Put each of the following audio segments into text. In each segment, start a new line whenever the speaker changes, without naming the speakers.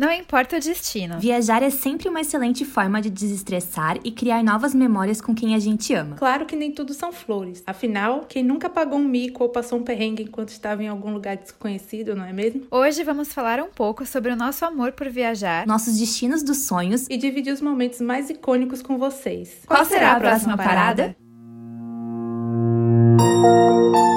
Não importa o destino.
Viajar é sempre uma excelente forma de desestressar e criar novas memórias com quem a gente ama.
Claro que nem tudo são flores. Afinal, quem nunca pagou um mico ou passou um perrengue enquanto estava em algum lugar desconhecido, não é mesmo?
Hoje vamos falar um pouco sobre o nosso amor por viajar,
nossos destinos dos sonhos
e dividir os momentos mais icônicos com vocês.
Qual, Qual será a próxima, próxima parada? parada?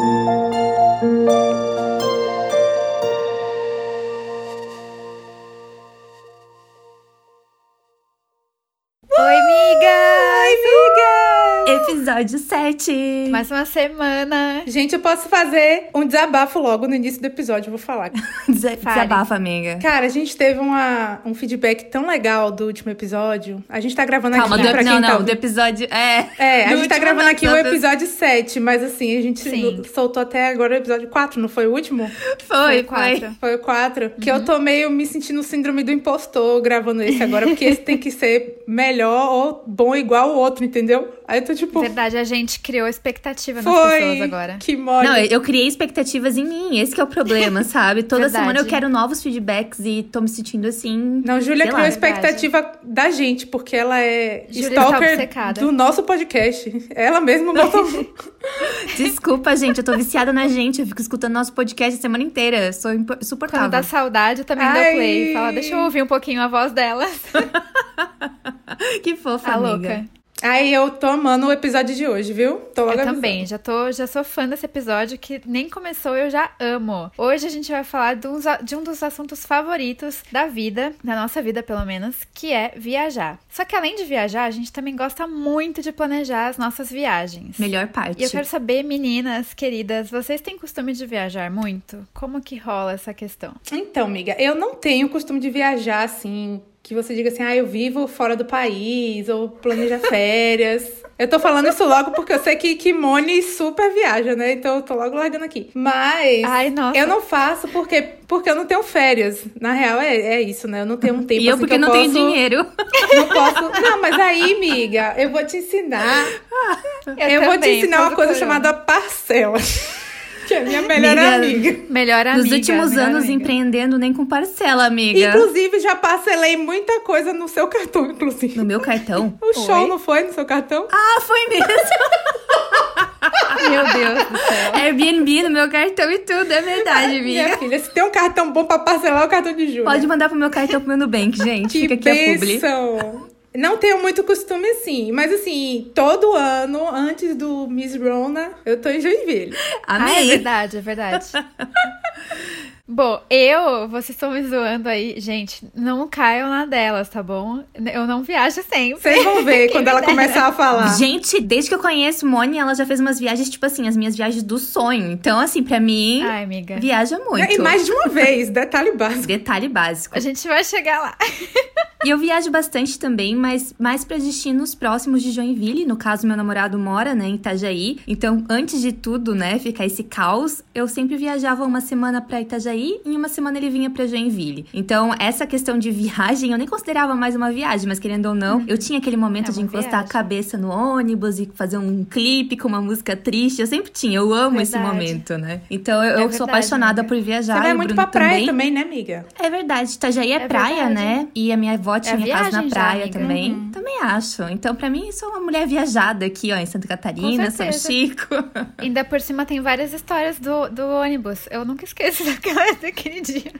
Episódio 7.
Mais uma semana.
Gente, eu posso fazer um desabafo logo no início do episódio, vou falar.
Desabafa, amiga.
Cara, a gente teve uma, um feedback tão legal do último episódio. A gente tá gravando
Calma,
aqui
do,
pra
não,
quem
não,
tá...
do episódio... É,
é a gente tá gravando aqui o episódio 7, mas assim, a gente Sim. soltou até agora o episódio 4, não foi o último?
Foi, foi. Foi,
foi o 4. Uhum. Que eu tô meio me sentindo síndrome do impostor gravando esse agora, porque esse tem que ser melhor ou bom igual o outro, entendeu? Aí eu tô tipo.
Verdade, a gente criou expectativa nas Foi, pessoas agora.
Que mole.
Não, eu criei expectativas em mim. Esse é o problema, sabe? Toda Verdade. semana eu quero novos feedbacks e tô me sentindo assim.
Não, Júlia criou lá. expectativa Verdade. da gente, porque ela é Julia tá stalker tá do nosso podcast. Ela mesma botou.
Desculpa, gente, eu tô viciada na gente. Eu fico escutando nosso podcast a semana inteira. Sou insuportável.
Quando dá saudade, eu também Ai. dou play. Fala, deixa eu ouvir um pouquinho a voz delas.
que fofa,
a
amiga.
louca.
Aí eu tô amando o episódio de hoje, viu?
Tô logo eu também, já tô, já sou fã desse episódio que nem começou, eu já amo. Hoje a gente vai falar de um, de um dos assuntos favoritos da vida, da nossa vida pelo menos, que é viajar. Só que além de viajar, a gente também gosta muito de planejar as nossas viagens.
Melhor parte.
E eu quero saber, meninas queridas, vocês têm costume de viajar muito? Como que rola essa questão?
Então, amiga, eu não tenho costume de viajar assim que você diga assim, ah, eu vivo fora do país, ou planeja férias. eu tô falando isso logo porque eu sei que Kimone super viaja, né? Então eu tô logo largando aqui. Mas
Ai,
eu não faço porque, porque eu não tenho férias. Na real, é, é isso, né? Eu não tenho um tempo
E eu
assim,
porque
eu
não
posso...
tenho dinheiro.
Não posso. Não, mas aí, amiga, eu vou te ensinar. Eu, eu vou te ensinar uma coisa chamada parcela. Que é minha melhor amiga. amiga.
Melhor amiga.
Nos últimos anos amiga. empreendendo nem com parcela, amiga.
Inclusive, já parcelei muita coisa no seu cartão, inclusive.
No meu cartão?
O show não foi no seu cartão?
Ah, foi mesmo.
Meu Deus do céu.
Airbnb no meu cartão e tudo, é verdade, amiga.
Minha filha, se tem um cartão bom pra parcelar, é o cartão de Júlia.
Pode mandar pro meu cartão pro meu Nubank, gente.
Que
Fica aqui a publi.
Não tenho muito costume assim, mas assim, todo ano, antes do Miss Rona, eu tô em Joinville.
Amém. Ah, é verdade, é verdade. Bom, eu, vocês estão me zoando aí, gente, não caiam na delas, tá bom? Eu não viajo sempre.
Vocês vão ver quando ela começar a falar.
Gente, desde que eu conheço Moni, ela já fez umas viagens, tipo assim, as minhas viagens do sonho. Então, assim, pra mim,
Ai, amiga.
viaja muito.
E mais de uma vez, detalhe básico.
Detalhe básico.
A gente vai chegar lá.
E eu viajo bastante também, mas mais para destinos próximos de Joinville. No caso, meu namorado mora, né, em Itajaí. Então, antes de tudo, né, ficar esse caos, eu sempre viajava uma semana para Itajaí e uma semana ele vinha para Joinville. Então, essa questão de viagem eu nem considerava mais uma viagem, mas querendo ou não, eu tinha aquele momento é de encostar viagem. a cabeça no ônibus e fazer um clipe com uma música triste. Eu sempre tinha, eu amo verdade. esse momento, né? Então, eu, é eu verdade, sou apaixonada amiga. por viajar. Você
vai muito pra praia também. também, né, amiga?
É verdade. Itajaí é, é praia, verdade. né? E a minha avó avó tinha é casa na praia já, também. Uhum. Também acho. Então, para mim, sou uma mulher viajada aqui, ó, em Santa Catarina, São Chico.
Ainda por cima tem várias histórias do, do ônibus. Eu nunca esqueço daquela, daquele dia.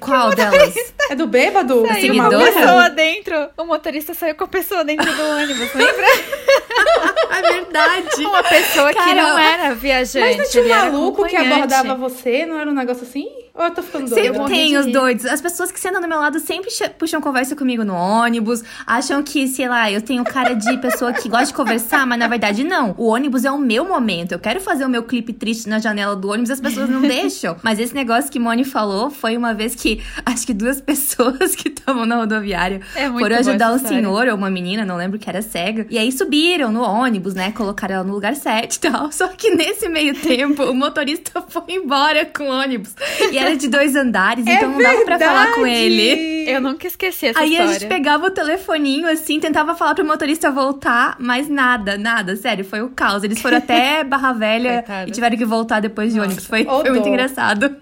Qual delas?
É do bêbado?
Saiu uma pessoa dentro. O motorista saiu com a pessoa dentro do ônibus, lembra?
é verdade.
Uma pessoa que não era viajante. Mas
não tinha um maluco que abordava você? Não era um negócio assim? Ou eu tô ficando doida?
Sempre tem os doidos. As pessoas que sentam do meu lado sempre puxam conversa comigo no ônibus. Acham que, sei lá, eu tenho cara de pessoa que gosta de conversar, mas na verdade não. O ônibus é o meu momento. Eu quero fazer o meu clipe triste na janela do ônibus, as pessoas não deixam. Mas esse negócio que Moni falou foi uma vez que acho que duas pessoas que estavam na rodoviária
é
foram ajudar um senhor ou uma menina, não lembro que era cega. E aí subiram no ônibus, né? Colocaram ela no lugar certo e tal. Só que nesse meio tempo, o motorista foi embora com o ônibus. E era de dois andares,
é
então não dava pra falar com ele.
Eu nunca esqueci essa
aí
história.
Aí a gente pegava o telefoninho, assim, tentava falar pro motorista voltar, mas nada, nada. Sério, foi o caos. Eles foram até Barra Velha e tiveram que voltar depois de ônibus. Foi, foi muito engraçado.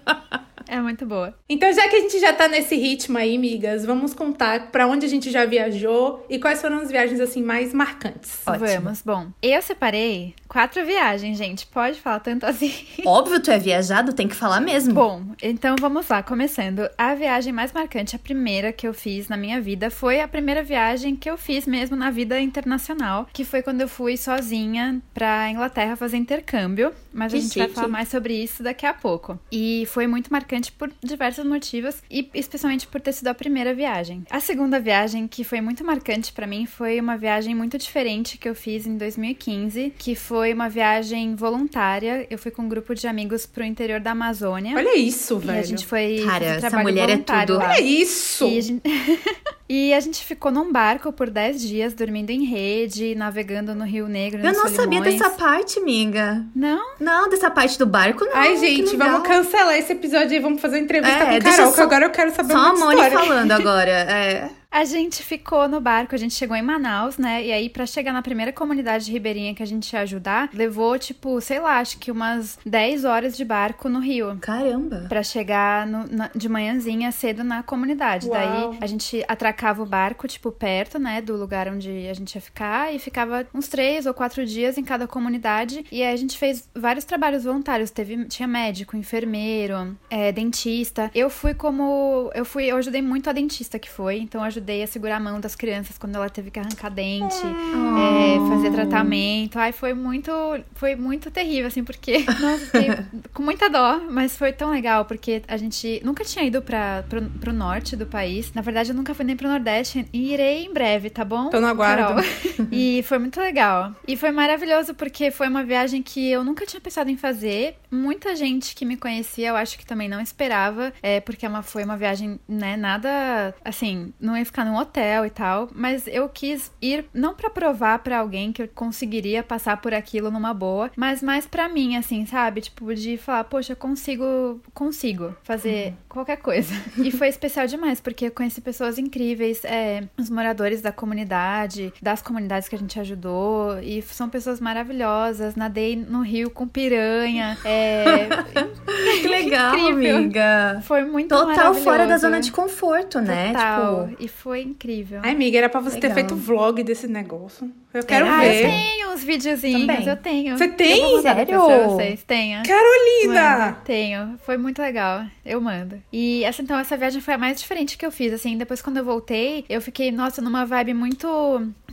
É muito boa.
Então, já que a gente já tá nesse ritmo aí, migas, vamos contar pra onde a gente já viajou e quais foram as viagens assim mais marcantes.
Ótimo.
Vamos. Bom, eu separei quatro viagens, gente. Pode falar tanto assim.
Óbvio, tu é viajado, tem que falar mesmo.
Bom, então vamos lá, começando. A viagem mais marcante, a primeira que eu fiz na minha vida, foi a primeira viagem que eu fiz mesmo na vida internacional, que foi quando eu fui sozinha pra Inglaterra fazer intercâmbio. Mas
Que
a gente vai
chique.
falar mais sobre isso daqui a pouco. E foi muito marcante por diversos motivos e especialmente por ter sido a primeira viagem. A segunda viagem que foi muito marcante pra mim foi uma viagem muito diferente que eu fiz em 2015, que foi uma viagem voluntária. Eu fui com um grupo de amigos pro interior da Amazônia.
Olha isso,
E
velho.
a gente foi
Cara, essa mulher é tudo.
lá.
Olha isso!
E a, gente... e a gente ficou num barco por 10 dias, dormindo em rede, navegando no Rio Negro.
Eu não sabia
Solimões.
dessa parte, amiga.
Não?
Não, dessa parte do barco, não.
Ai, gente, vamos cancelar esse episódio e vamos fazer entrevista
É,
com Carol,
só-
que agora eu quero saber
Só a Moni
história.
falando agora. É.
A gente ficou no barco, a gente chegou em Manaus, né? E aí, pra chegar na primeira comunidade ribeirinha que a gente ia ajudar, levou, tipo, sei lá, acho que umas 10 horas de barco no rio.
Caramba.
Pra chegar no- na- de manhãzinha cedo na comunidade.
Uau.
Daí a gente atracava o barco, tipo, perto, né, do lugar onde a gente ia ficar. E ficava uns três ou quatro dias em cada comunidade. E aí a gente fez vários trabalhos voluntários. Teve, tinha médico, enfermeiro, é, dentista. Eu fui como. Eu fui, eu ajudei muito a dentista que foi. Então eu ajudei a segurar a mão das crianças quando ela teve que arrancar dente. é, fazer tratamento. Ai, foi muito. Foi muito terrível, assim, porque. Nossa, fiquei com muita dó, mas foi tão legal, porque a gente nunca tinha ido pra, pro, pro norte do país. Na verdade, eu nunca fui nem pro Nordeste e irei em breve, tá bom?
Tô no aguardo.
Carol? e foi muito legal. E foi maravilhoso, porque foi uma viagem que eu nunca tinha pensado em fazer. Muita gente que me conhecia, eu acho que também não esperava, é, porque é uma, foi uma viagem, né, nada assim, não ficar num hotel e tal, mas eu quis ir não pra provar pra alguém que eu conseguiria passar por aquilo numa boa, mas mais pra mim, assim, sabe? Tipo, de falar, poxa, eu consigo, consigo fazer qualquer coisa. E foi especial demais, porque eu conheci pessoas incríveis, é, os moradores da comunidade, das comunidades que a gente ajudou, e são pessoas maravilhosas. Nadei no rio com piranha, é,
Que legal,
Incrível.
amiga.
foi muito
Total fora da zona de conforto, né?
Total.
Tipo,
E foi incrível.
Ai, amiga, era pra você ter
Legal.
feito vlog desse negócio. Eu quero?
Ah, eu
ver.
tenho uns videozinhos,
Também.
eu tenho.
Você tem?
Eu
Sério?
pra vocês, tenho.
Carolina!
Tenho. Foi muito legal. Eu mando. E essa então, essa viagem foi a mais diferente que eu fiz. Assim, depois quando eu voltei, eu fiquei, nossa, numa vibe muito.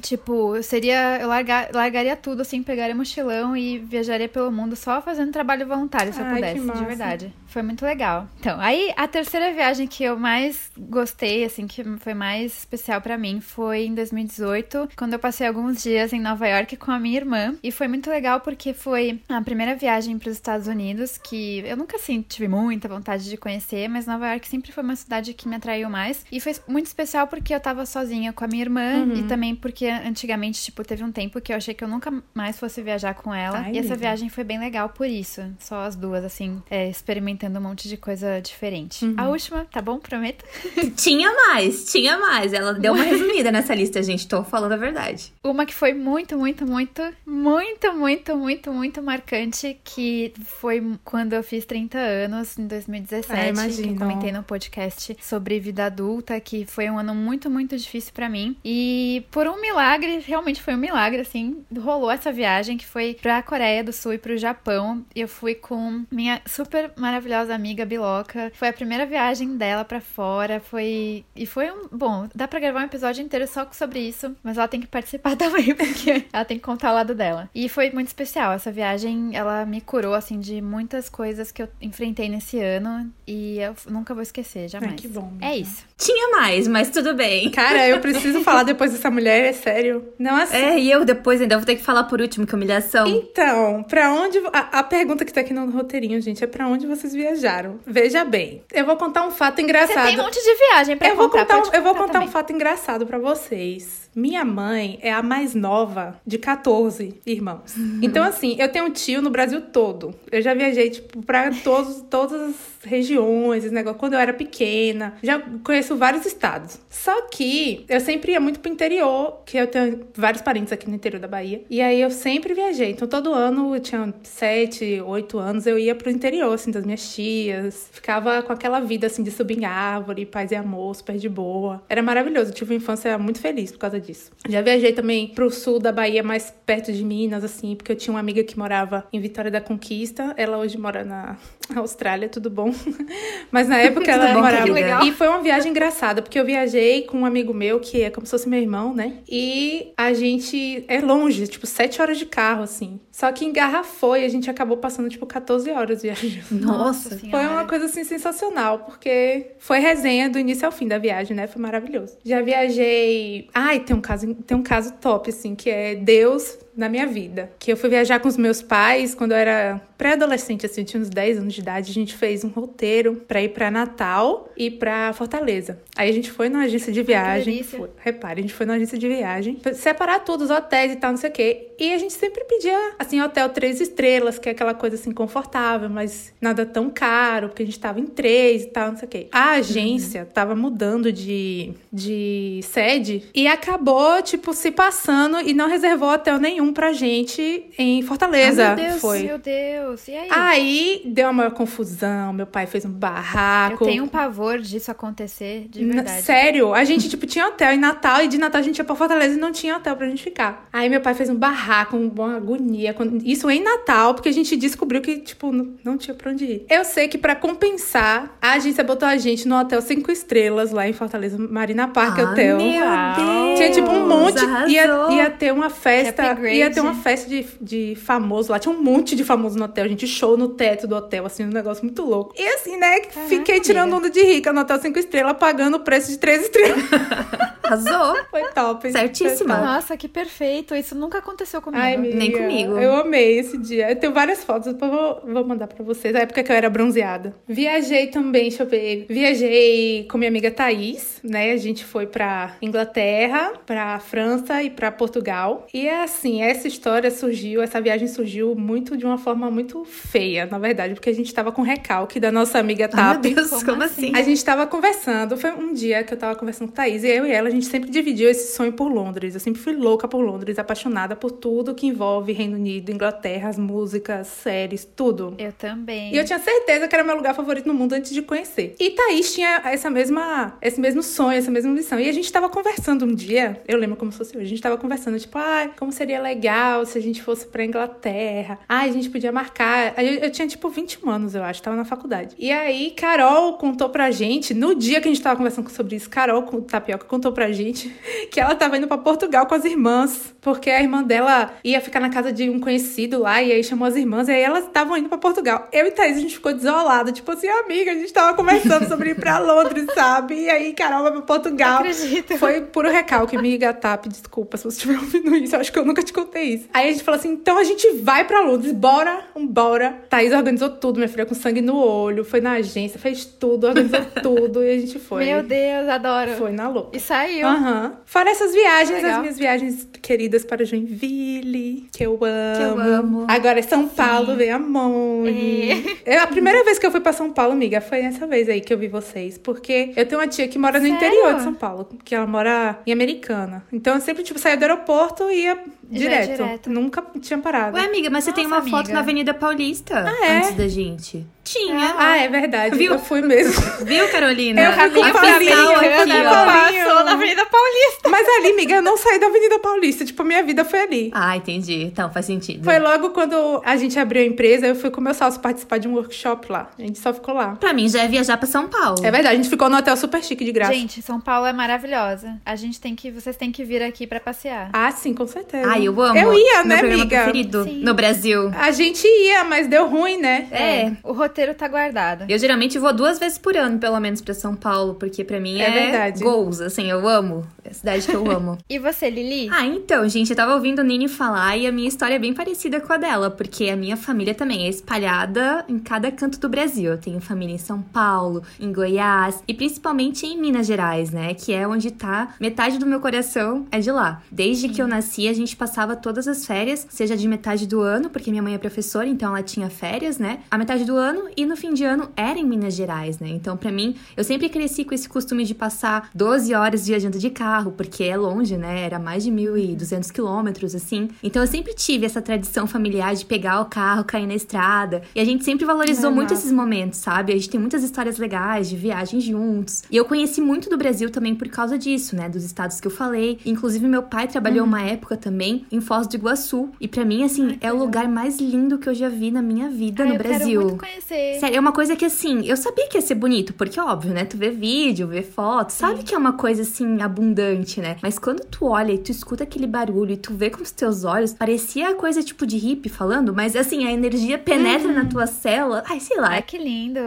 Tipo, eu seria. Eu largar, largaria tudo, assim, pegaria mochilão e viajaria pelo mundo só fazendo trabalho voluntário, se eu
Ai, que
pudesse, de verdade. Foi muito legal. Então, aí a terceira viagem que eu mais gostei, assim, que foi mais especial pra mim, foi em 2018, quando eu passei alguns dias em Nova York com a minha irmã. E foi muito legal porque foi a primeira viagem para os Estados Unidos, que eu nunca, assim, tive muita vontade de conhecer, mas Nova York sempre foi uma cidade que me atraiu mais. E foi muito especial porque eu tava sozinha com a minha irmã e também porque antigamente, tipo, teve um tempo que eu achei que eu nunca mais fosse viajar com ela.
Ai,
e essa viagem foi bem legal por isso. Só as duas, assim, é, experimentando um monte de coisa diferente. A última, tá bom? Prometo.
tinha mais, tinha mais. Ela deu uma resumida nessa lista, gente. Tô falando a verdade.
Uma que foi muito, muito, muito, muito, muito, muito, muito marcante, que foi quando eu fiz 30 anos, em 2017,
Ah,
que comentei no podcast sobre vida adulta, que foi um ano muito, muito difícil pra mim. E por um milagre, realmente foi um milagre, assim, rolou essa viagem que foi pra Coreia do Sul e pro Japão. E eu fui com minha super maravilhosa amiga Biloca. Foi a primeira viagem dela pra fora, foi... E foi um... Bom, dá pra gravar um episódio inteiro só sobre isso, mas ela tem que participar também, porque ela tem que contar o lado dela. E foi muito especial. Essa viagem, ela me curou, assim, de muitas coisas que eu enfrentei nesse ano e eu nunca vou esquecer, jamais.
Ai, que bom.
É isso.
Tinha mais, mas tudo bem.
Cara, eu preciso falar depois dessa mulher, é sério. Não assim.
É, e eu depois ainda vou ter que falar por último, que humilhação.
Então, pra onde. A, a pergunta que tá aqui no roteirinho, gente, é pra onde vocês viajaram? Veja bem, eu vou contar um fato
Você
engraçado.
tem um monte de viagem pra
eu vou
contar,
contar, um- eu vou contar
também.
um fato engraçado pra vocês. Minha mãe é a mais nova de 14 irmãos. Então, assim, eu tenho um tio no Brasil todo. Eu já viajei, tipo, pra todos, todas regiões, esse negócio, quando eu era pequena. Já conheço vários estados. Só que eu sempre ia muito pro interior, que eu tenho vários parentes aqui no interior da Bahia. E aí eu sempre viajei. Então todo ano, eu tinha sete, oito anos, eu ia pro interior, assim, das minhas tias. Ficava com aquela vida, assim, de subir em árvore, paz e amor, super de boa. Era maravilhoso. Eu tive uma infância muito feliz por causa disso. Já viajei também pro sul da Bahia, mais perto de Minas, assim, porque eu tinha uma amiga que morava em Vitória da Conquista. Ela hoje mora na Austrália, tudo bom. Mas na época ela
bom,
morava.
querida.
E foi uma viagem engraçada, porque eu viajei com um amigo meu, que é como se fosse meu irmão, né? E a gente é longe, tipo, sete horas de carro, assim. Só que engarrafou e a gente acabou passando, tipo, 14 horas viajando.
Nossa.
Senhora.
Foi uma coisa assim sensacional, porque foi resenha do início ao fim da viagem, né? Foi maravilhoso. Já viajei. Ai, tem um caso, tem um caso top, assim, que é Deus na minha vida. Que eu fui viajar com os meus pais quando eu era pré-adolescente, assim, eu tinha uns 10 anos de idade. A gente fez um roteiro pra ir pra Natal e pra Fortaleza. Aí a gente foi numa agência de viagem. Foi, repare, a gente foi numa agência de viagem. Separar tudo, os hotéis e tal, não sei o quê. E a gente sempre pedia, assim, hotel três estrelas, que é aquela coisa assim confortável, mas nada tão caro, porque a gente tava em três e tal, não sei o quê. A agência tava mudando de, de sede e acabou, tipo, se passando e não reservou hotel nenhum pra gente em Fortaleza.
Ah, meu Deus.
Foi.
Meu Deus, e aí?
Aí deu uma maior confusão, meu pai fez um
eu
barraco.
tenho um pavor disso acontecer, de
Na-
verdade.
Sério, a gente, tipo, tinha hotel em Natal e de Natal a gente ia pra Fortaleza e não tinha hotel pra gente ficar. Aí meu pai fez um barraco, uma agonia. Isso em Natal, porque a gente descobriu que, tipo, não, tinha pra onde ir. Eu sei que pra compensar, a agência botou a gente no hotel cinco estrelas lá em Fortaleza, Marina Park
Ah,
Hotel.
Meu Deus.
Tinha tipo um monte, ia,
Arrasou.
ia ter uma festa, ia ter uma festa de, de famoso lá, tinha um monte de famoso no hotel, gente, show no teto do hotel, assim, um negócio muito louco. E assim, né, fiquei tirando onda de rica no hotel cinco estrelas, pagando o preço de três estrelas.
Arrasou.
Foi top.
Certíssima.
Foi top.
Nossa, que perfeito. Isso nunca aconteceu comigo.
Ai, amiga,
Nem comigo.
Eu amei esse dia. Eu tenho várias fotos, depois eu vou, vou mandar pra vocês. Na época que eu era bronzeada. Viajei também, deixa eu ver. Viajei com minha amiga Thaís, né? A gente foi pra Inglaterra, pra França e pra Portugal. E é assim, essa história surgiu, essa viagem surgiu muito de uma forma muito feia, na verdade, porque a gente tava com recalque da nossa amiga
Ai,
Tap.
meu Deus,
Como
como,
assim?
assim?
A gente tava conversando, foi um dia que eu tava conversando com Thaís, e eu e ela, gente sempre dividiu esse sonho por Londres. Eu sempre fui louca por Londres, apaixonada por tudo que envolve Reino Unido, Inglaterra, as músicas, séries, tudo.
Eu também.
E eu tinha certeza que era meu lugar favorito no mundo antes de conhecer. E Thaís tinha essa mesma, esse mesmo sonho, essa mesma missão. E a gente tava conversando um dia, eu lembro como se fosse hoje, a gente tava conversando, tipo, ai, como seria legal se a gente fosse pra Inglaterra. Ai, a gente podia marcar. Aí Eu, eu tinha, tipo, 21 anos, eu acho, tava na faculdade. E aí, Carol contou pra gente, no dia que a gente tava conversando sobre isso, Carol Tapioca contou pra gente que ela tava indo pra Portugal com as irmãs, porque a irmã dela ia ficar na casa de um conhecido lá, e aí chamou as irmãs, e aí elas estavam indo pra Portugal. Eu e Thaís, a gente ficou desolada, tipo assim, amiga, a gente tava conversando sobre ir pra Londres, sabe? E aí Carol vai pra Portugal.
Não acredito.
Foi puro recalque, amiga Tap, desculpa se você estiver ouvindo isso, eu acho que eu nunca te contei isso. Aí a gente falou assim, então a gente vai pra Londres, bora, bora. Thaís organizou tudo, minha filha, com sangue no olho, foi na agência, fez tudo, organizou tudo, e a gente foi.
Meu Deus, adoro.
Foi na louca.
E saiu.
Aham. Fora essas viagens,
Legal.
as minhas viagens queridas para Joinville, que eu amo.
eu amo.
Agora é São Paulo, vem a Moni. É. A primeira vez que eu fui pra São Paulo, amiga, foi nessa vez aí que eu vi vocês. Porque eu tenho uma tia que mora no
Sério?
interior de São Paulo, que ela mora em Americana. Então eu sempre, tipo, saía do aeroporto e ia
É
direto.
direto.
Nunca tinha parado.
Ué, amiga, mas você tem
Nossa,
uma foto
amiga.
na Avenida Paulista
é?
antes da gente. Tinha.
Ah, é verdade.
Viu?
Eu fui mesmo.
Viu, Carolina?
Eu fui com a
Afinal,
família,
aqui,
né?
ó.
Passou
na Avenida Paulista.
Mas ali, amiga, eu não saí da Avenida Paulista. Tipo, a minha vida foi ali.
Ah, entendi. Então, faz sentido.
Foi logo quando a gente abriu a empresa, eu fui com o meu sócio participar de um workshop lá. A gente só ficou lá.
Pra mim, já é viajar pra São Paulo.
É verdade, a gente ficou no hotel super chique de graça.
Gente, São Paulo é maravilhosa. A gente tem que, vocês têm que vir aqui pra passear.
Ah, sim, com certeza.
Ai, eu amo.
Eu ia,
Meu
né, amiga?
preferido
Sim.
no Brasil.
A gente ia, mas deu ruim, né?
É.
O roteiro tá guardado.
Eu geralmente vou duas vezes por ano, pelo menos, pra São Paulo, porque pra mim
É
é,
verdade.
goals, assim, eu amo. Cidade que eu amo.
e você, Lili?
Ah, então, gente, eu tava ouvindo a Nini falar e a minha história é bem parecida com a dela, porque a minha família também é espalhada em cada canto do Brasil. Eu tenho família em São Paulo, em Goiás e principalmente em Minas Gerais, né? Que é onde tá metade do meu coração é de lá. Desde que eu nasci, a gente passava todas as férias, seja de metade do ano, porque minha mãe é professora, então ela tinha férias, né? A metade do ano e no fim de ano era em Minas Gerais, né? Então, para mim, eu sempre cresci com esse costume de passar 12 horas viajando de carro, porque é longe, né? Era mais de 1.200 quilômetros, assim. Então, eu sempre tive essa tradição familiar de pegar o carro, cair na estrada. E a gente sempre valorizou
É
muito
massa.
esses momentos, sabe? A gente tem muitas histórias legais de viagens juntos. E eu conheci muito do Brasil também por causa disso, né? Dos estados que eu falei. Inclusive, meu pai trabalhou uma época também em Foz do Iguaçu. E pra mim, assim,
Uhum. Ai,
é o lugar mais lindo que eu já vi na minha vida
Ai,
no
eu
Brasil.
quero muito conhecer.
Sério, é uma coisa que assim, eu sabia que ia ser bonito, porque óbvio, né? Tu vê vídeo, vê foto, sabe que é uma coisa assim abundante, né? Mas quando tu olha e tu escuta aquele barulho e tu vê com os teus olhos, parecia coisa tipo de hippie falando, mas assim, a energia penetra
Uhum.
na tua célula. Ai, sei lá.
Ai, que lindo.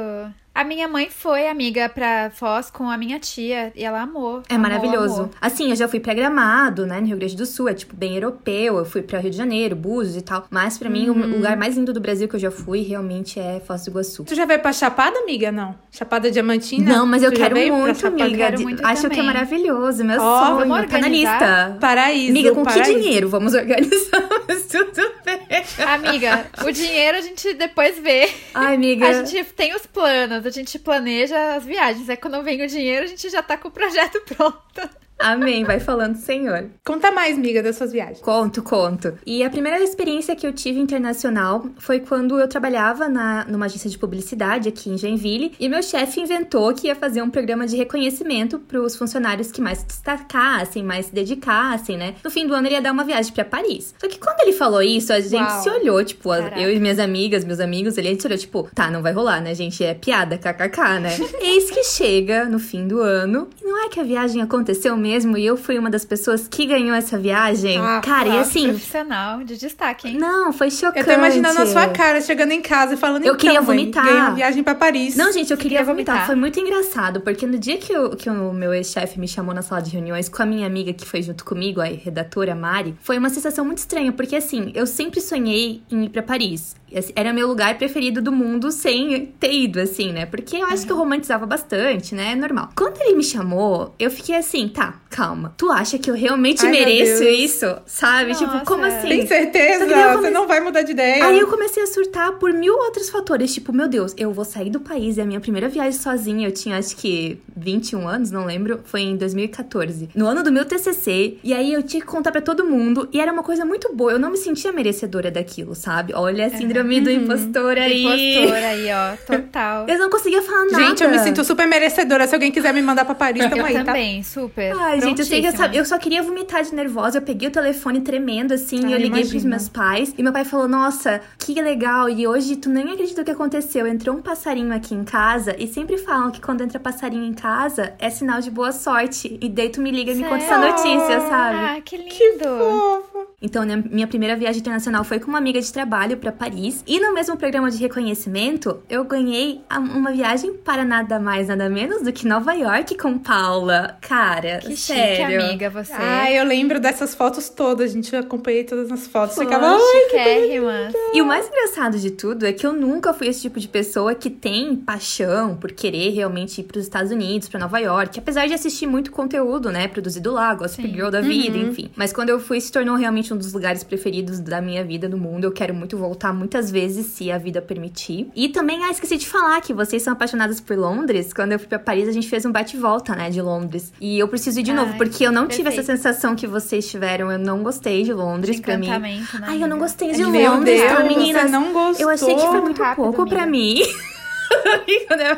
A minha mãe foi amiga pra Foz com a minha tia e ela amou.
É
amou,
maravilhoso.
amou.
Assim, eu já fui pra Gramado, né, no Rio Grande do Sul, é tipo bem europeu. Eu fui pra Rio de Janeiro, Búzios e tal. Mas pra mim,
Uhum.
o lugar mais lindo do Brasil que eu já fui realmente é Foz do Iguaçu.
Tu já veio pra Chapada, amiga? Não. Chapada Diamantina?
Não, mas eu
Tu
quero muito,
Chapada?
amiga.
Quero muito
Acho que é
também.
maravilhoso, meu
Ó,
sonho.
vamos
Tá na lista.
Paraíso.
Amiga, com que
paraíso.
dinheiro vamos organizar? Tudo bem.
Amiga, o dinheiro a gente depois vê.
Ai, amiga.
A gente tem os planos, a gente planeja as viagens. Aí quando vem o dinheiro, a gente já tá com o projeto pronto.
Amém, vai falando, Senhor.
Conta mais, amiga, das suas viagens.
Conto, conto. E a primeira experiência que eu tive internacional foi quando eu trabalhava na, numa agência de publicidade aqui em Joinville e meu chefe inventou que ia fazer um programa de reconhecimento para os funcionários que mais se destacassem, mais se dedicassem, né? No fim do ano ele ia dar uma viagem para Paris. Só que quando ele falou isso, a gente
Uau.
se olhou, tipo,
Caraca.
eu e minhas amigas, meus amigos, ali, a gente olhou, tipo, tá, não vai rolar, né, gente? É piada, kkk, né? Eis que chega no fim do ano e não é que a viagem aconteceu mesmo e eu fui uma das pessoas que ganhou essa viagem.
Ah,
Cara, e
Ó,
assim,
Profissional, de destaque, hein?
não, foi chocante.
Eu tô imaginando a sua cara chegando em casa e falando
Eu
então,
queria
mãe,
vomitar.
ganhei uma viagem pra Paris.
Não, gente, eu queria
queria
vomitar.
vomitar?
Foi muito engraçado, porque no dia que, eu- que o meu ex-chefe me chamou na sala de reuniões com a minha amiga que foi junto comigo, a redatora Mari, foi uma sensação muito estranha, porque assim, eu sempre sonhei em ir pra Paris. Era meu lugar preferido do mundo sem ter ido, assim, né? Porque eu acho que eu romantizava bastante, né? É normal. Quando ele me chamou, eu fiquei assim, tá, calma. Tu acha que eu realmente
Ai,
mereço isso? Sabe? Tipo,
Nossa.
como assim?
Tem certeza? Você não vai mudar de ideia.
Aí eu comecei a surtar por mil outros fatores. Tipo, meu Deus, eu vou sair do país. É a minha primeira viagem sozinha. Eu tinha acho que 21 anos, não lembro. Foi em 2014. No ano do meu TCC. E aí eu tinha que contar pra todo mundo. E era uma coisa muito boa. Eu não me sentia merecedora daquilo, sabe? Olha a síndrome do impostor aí.
Impostora aí, ó. Total.
Eu não conseguia falar nada.
Gente, eu me sinto super merecedora. Se alguém quiser me mandar pra Paris, tamo
Eu
aí, tá?
também, super.
Ai, gente, eu sei que eu, eu só queria vomitar de nervosa. Eu peguei o telefone tremendo, assim,
Ai,
e eu liguei pros
imagino.
meus pais. E meu pai falou: Nossa, que legal. E hoje tu nem acredita o que aconteceu. Entrou um passarinho aqui em casa. E sempre falam que quando entra passarinho em casa é sinal de boa sorte. E daí tu me liga e me conta essa notícia, sabe?
Ah, que lindo.
Que fofo.
Então, né, minha primeira viagem internacional foi com uma amiga de trabalho pra Paris. E no mesmo programa de reconhecimento, eu ganhei uma viagem para nada mais, nada menos do que Nova York com Paula. Cara,
Que chique,
sério.
amiga, você.
Ai, eu lembro dessas fotos todas. Gente, eu acompanhei todas as fotos. Ficava,
Chiquérrimas.
E o mais engraçado de tudo é que eu nunca fui esse tipo de pessoa que tem paixão por querer realmente ir pros Estados Unidos, pra Nova York. Apesar de assistir muito conteúdo, né, produzido lá, Gossip
Sim.
Girl da vida, enfim. Mas quando eu fui, se tornou realmente um dos lugares preferidos da minha vida no mundo. Eu quero muito voltar muitas vezes, se a vida permitir. E também, ah, esqueci de falar que vocês são apaixonadas por Londres. Quando eu fui pra Paris, a gente fez um bate-volta, né, de Londres. E eu preciso ir de novo,
Ai,
porque eu não tive essa
perfeito.
sensação que vocês tiveram. Eu não gostei de Londres,
De
pra mim.
né,
Ai, eu não gostei de
Meu
Londres,
Deus,
tá, meninas?
você não gostou.
Eu achei que foi muito
Rápido,
pouco pra
amiga.
mim.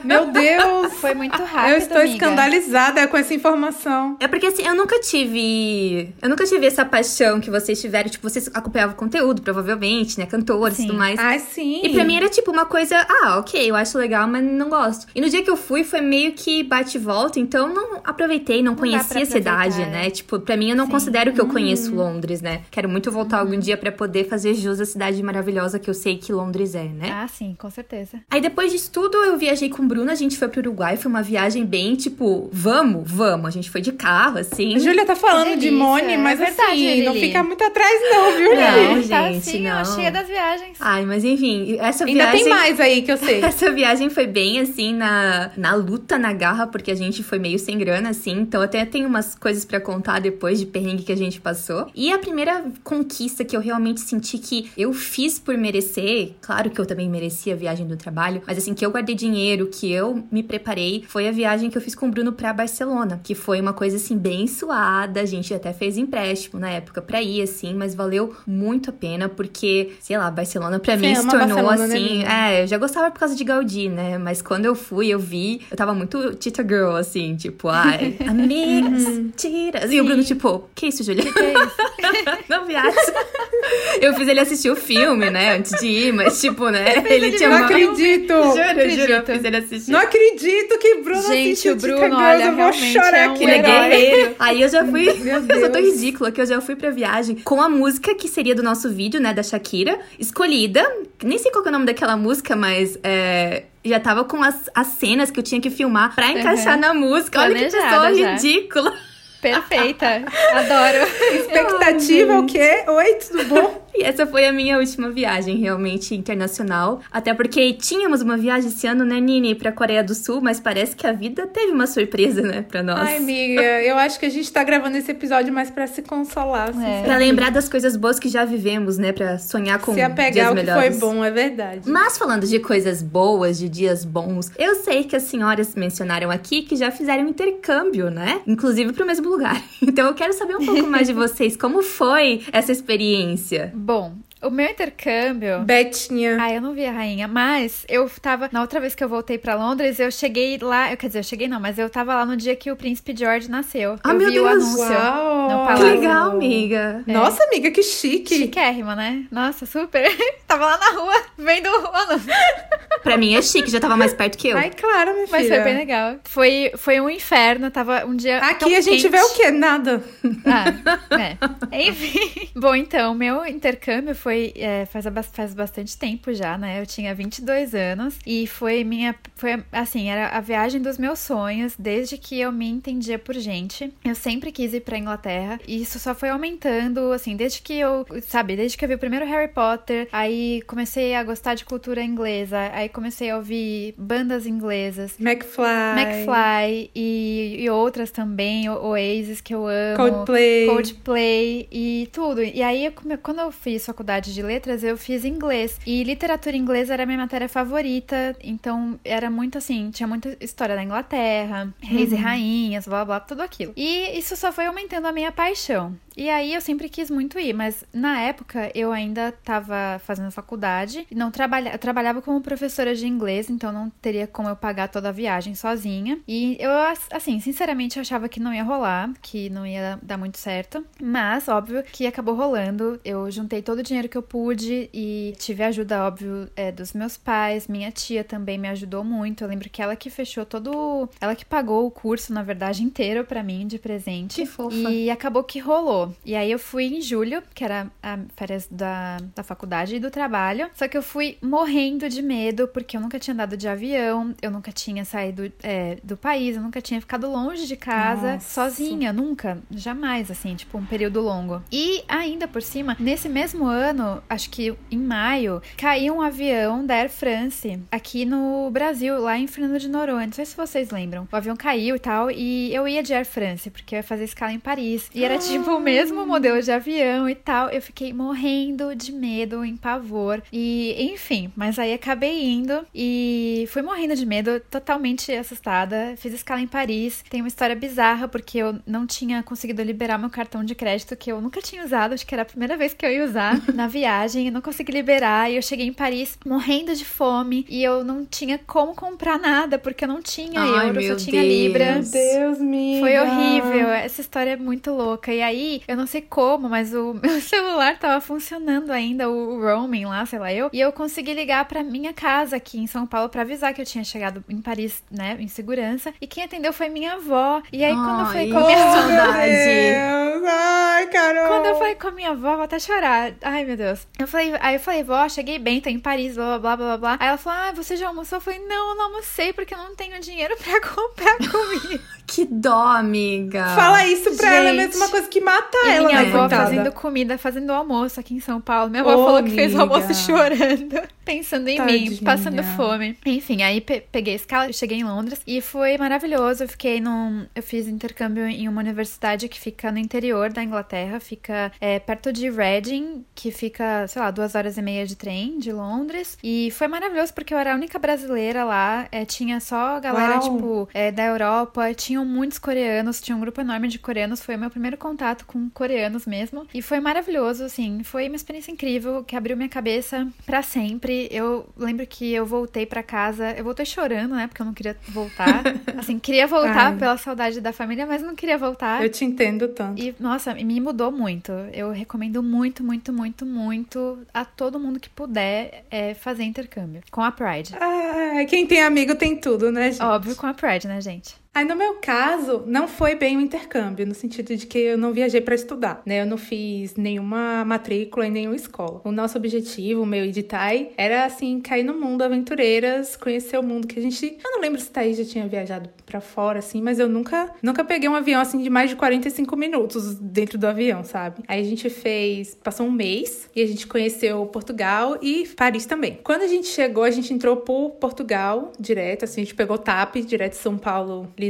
Meu Deus.
Foi muito rápido,
eu estou
amiga.
escandalizada com essa informação.
É porque assim, eu nunca tive. Eu nunca tive essa paixão que vocês tiveram. Tipo, vocês acompanhavam o conteúdo, provavelmente, né? Cantores e tudo mais.
Ai, sim.
E pra mim era tipo uma coisa, ah, ok, eu acho legal, mas não gosto. E no dia que eu fui, foi meio que bate e volta, então eu não aproveitei, não,
dá
conhecia a cidade, né?
é.
Tipo, pra mim eu não
Sim.
considero que eu
Hum.
conheço Londres, né? Quero muito voltar algum dia pra poder fazer jus à cidade maravilhosa que eu sei que Londres é, né?
Ah, sim, com certeza.
Aí depois disso tudo, eu viajei com o Bruno, a gente foi pro Uruguai, foi uma viagem bem, tipo, vamos, vamos. A gente foi de carro, assim.
A Júlia tá falando de Mone, mas
é verdade,
assim,
Lili.
não fica muito atrás não, viu,
Não,
Lili?
tá
gente,
assim, ó,
não.
cheia das viagens.
Ai, mas enfim, essa
Ainda
viagem...
tem mais aí que eu sei.
Essa viagem foi bem assim na, na luta, na garra, porque a gente foi meio sem grana, assim. Então até tem umas coisas pra contar depois de perrengue que a gente passou. E a primeira conquista que eu realmente senti que eu fiz por merecer, claro que eu também merecia a viagem do trabalho, mas assim, que eu guardei dinheiro, que eu me preparei, foi a viagem que eu fiz com o Bruno pra Barcelona, que foi uma coisa assim bem suada. A gente até fez empréstimo na época pra ir, assim, mas valeu muito a pena, porque, sei lá, Barcelona pra
Você
mim se
ama
tornou
Barcelona, né,
assim. É, eu já gostava por causa de Gaudí, né? Mas quando eu fui, eu vi, eu tava muito Tita Girl, assim, tipo, ai, amigas, tiras. E o Bruno, tipo, que isso, Julia?
Que que é isso?
Não viaja. Eu fiz ele assistir o filme, né, antes de ir, mas, tipo, né, ele
ele
tinha
Não
uma...
acredito!
Juro, juro, eu
acredito.
fiz ele assistir.
Não acredito que Bruno
Gente, o Bruno,
Girls,
olha,
eu vou
realmente
chorar
é um
aqui
Ele é guerreiro. Aí eu já fui.
Meu
eu tô
Deus.
ridícula que eu já fui pra viagem com a música que seria do nosso vídeo, né? Da Shakira, escolhida. Nem sei qual que é o nome daquela música, mas é, já tava com as, as cenas que eu tinha que filmar pra encaixar
Uhum.
na música. Olha que pessoa
Planejada já.
ridícula.
Perfeita. Adoro.
Expectativa o quê? Oi, tudo bom?
E essa foi a minha última viagem, realmente internacional. Até porque tínhamos uma viagem esse ano, né, Nini, pra Coreia do Sul, mas parece que a vida teve uma surpresa, né, pra nós.
Ai, amiga, eu acho que a gente tá gravando esse episódio mais pra se consolar.
É.
Pra lembrar das coisas boas que já vivemos, né? Pra sonhar com
Se
dias
apegar ao que
melhores.
foi bom, é verdade.
Mas falando de coisas boas, de dias bons, eu sei que as senhoras mencionaram aqui que já fizeram um intercâmbio, né? Inclusive pro mesmo lugar. Então eu quero saber um pouco mais de vocês. Como foi essa experiência?
Bom, o meu intercâmbio.
Betinha.
Ah, eu não vi a rainha, mas eu tava. Na outra vez que eu voltei pra Londres, eu cheguei lá. Eu, quer dizer, eu cheguei não, mas eu tava lá no dia que o príncipe George nasceu.
Ah,
eu
meu
vi o
Deus!
anúncio.
Uau!
Que legal, amiga.
Nossa, amiga, que chique.
Chiquérrima, né? Nossa, super. tava lá na rua vendo o anúncio.
Pra mim é chique, já tava mais perto que eu.
Ai, claro, minha
Mas
filha.
foi bem legal. Foi, foi um inferno, tava um dia.
Aqui a gente
quente.
vê o quê? Nada.
Ah, é. Enfim. Bom, então, meu intercâmbio foi é, faz, faz bastante tempo já, né? Eu tinha 22 anos e foi minha. Foi assim, era a viagem dos meus sonhos desde que eu me entendia por gente. Eu sempre quis ir pra Inglaterra e isso só foi aumentando, assim, desde que eu, sabe, desde que eu vi o primeiro Harry Potter, aí comecei a gostar de cultura inglesa, aí comecei a ouvir bandas inglesas.
McFly.
McFly e, e outras também, o- Oasis que eu amo.
Coldplay.
Coldplay e tudo. E aí, quando eu fiz faculdade de letras, eu fiz inglês. E literatura inglesa era a minha matéria favorita. Então, era muito assim, tinha muita história da Inglaterra, reis e rainhas, blá blá, tudo aquilo. E isso só foi aumentando a minha paixão. E aí eu sempre quis muito ir, mas na época eu ainda tava fazendo faculdade e não trabalha, eu trabalhava como professora de inglês, então não teria como eu pagar toda a viagem sozinha. E eu, assim, sinceramente eu achava que não ia rolar, que não ia dar muito certo, mas óbvio que acabou rolando. Eu juntei todo o dinheiro que eu pude e tive ajuda, óbvio, é, dos meus pais, minha tia também me ajudou muito. Eu lembro que ela que fechou todo, ela que pagou o curso, na verdade, inteiro pra mim de presente.
Que fofa.
E acabou que rolou. E aí eu fui em julho, que era a férias da, da faculdade e do trabalho. Só que eu fui morrendo de medo, porque eu nunca tinha andado de avião, eu nunca tinha saído é, do país, eu nunca tinha ficado longe de casa,
Nossa.
sozinha, nunca. Jamais, assim, tipo, um período longo. E ainda por cima, nesse mesmo ano, acho que em maio, caiu um avião da Air France aqui no Brasil, lá em Fernando de Noronha. Não sei se vocês lembram. O avião caiu e tal, e eu ia de Air France, porque eu ia fazer escala em Paris. E era tipo o mesmo modelo de avião e tal. Eu fiquei morrendo de medo, em pavor. E, enfim, mas aí acabei indo e fui morrendo de medo, totalmente assustada. Fiz escala em Paris. Tem uma história bizarra, porque eu não tinha conseguido liberar meu cartão de crédito, que eu nunca tinha usado, acho que era a primeira vez que eu ia usar na viagem. Eu não consegui liberar e eu cheguei em Paris morrendo de fome e eu não tinha como comprar nada, porque eu não tinha
Ai,
euro, só tinha
Deus.
libra.
Meu Deus, amiga.
Foi horrível, essa história é muito louca. E aí, eu não sei como, mas o meu celular tava funcionando ainda, o roaming lá, sei lá eu. E eu consegui ligar pra minha casa aqui em São Paulo pra avisar que eu tinha chegado em Paris, né, em segurança. E quem atendeu foi minha avó. E aí, quando eu fui
Ai,
com a minha
Saudade.
meu Deus. Ai, Carol.
quando eu falei com a minha avó, vou até chorar. Ai, meu Deus. Eu falei, aí eu falei, vó, cheguei bem, tô em Paris, blá, blá, blá, blá, blá. Aí ela falou, ah, você já almoçou? Eu falei, não, eu não almocei porque eu não tenho dinheiro pra comprar comida.
Que dó, amiga.
Fala isso pra ela, é a mesma coisa que mata
e
ela,
minha
né,
avó
coitada?
fazendo comida, fazendo almoço aqui em São Paulo. Minha avó
Ô,
falou que fez o
amiga.
almoço chorando, pensando em mim,
Tadinha.
passando fome. Enfim, aí pe- peguei a escala, cheguei em Londres e foi maravilhoso. Eu fiquei num. Eu fiz intercâmbio em uma universidade que fica no interior da Inglaterra, fica é, perto de Reading, que fica, sei lá, duas horas e meia de trem de Londres. E foi maravilhoso porque eu era a única brasileira lá. é, tinha só galera,
Uau.
tipo, é, da Europa, tinham muitos coreanos, tinha um grupo enorme de coreanos. Foi o meu primeiro contato com coreanos mesmo. E foi maravilhoso, assim. Foi uma experiência incrível que abriu minha cabeça pra sempre. Eu lembro que eu voltei pra casa. Eu voltei chorando, né? Porque eu não queria voltar. Assim, queria voltar
Ai.
pela saudade da família, mas não queria voltar.
Eu te entendo tanto.
E, nossa, me mudou muito. Eu recomendo muito, muito, muito, muito a todo mundo que puder é, fazer intercâmbio. Com a Pride.
Ah, quem tem amigo tem tudo, né, gente?
Óbvio, com a Pride, né, gente?
Aí no meu caso, não foi bem um intercâmbio, no sentido de que eu não viajei para estudar, né? Eu não fiz nenhuma matrícula em nenhuma escola. O nosso objetivo, o meu e de era assim cair no mundo aventureiras, conhecer o mundo que a gente, eu não lembro se Thaís já tinha viajado para fora assim, mas eu nunca, nunca peguei um avião assim de mais de 45 minutos dentro do avião, sabe? Aí a gente fez, passou um mês e a gente conheceu Portugal e Paris também. Quando a gente chegou, a gente entrou por Portugal direto, assim, a gente pegou TAP direto de São Paulo, Lisboa.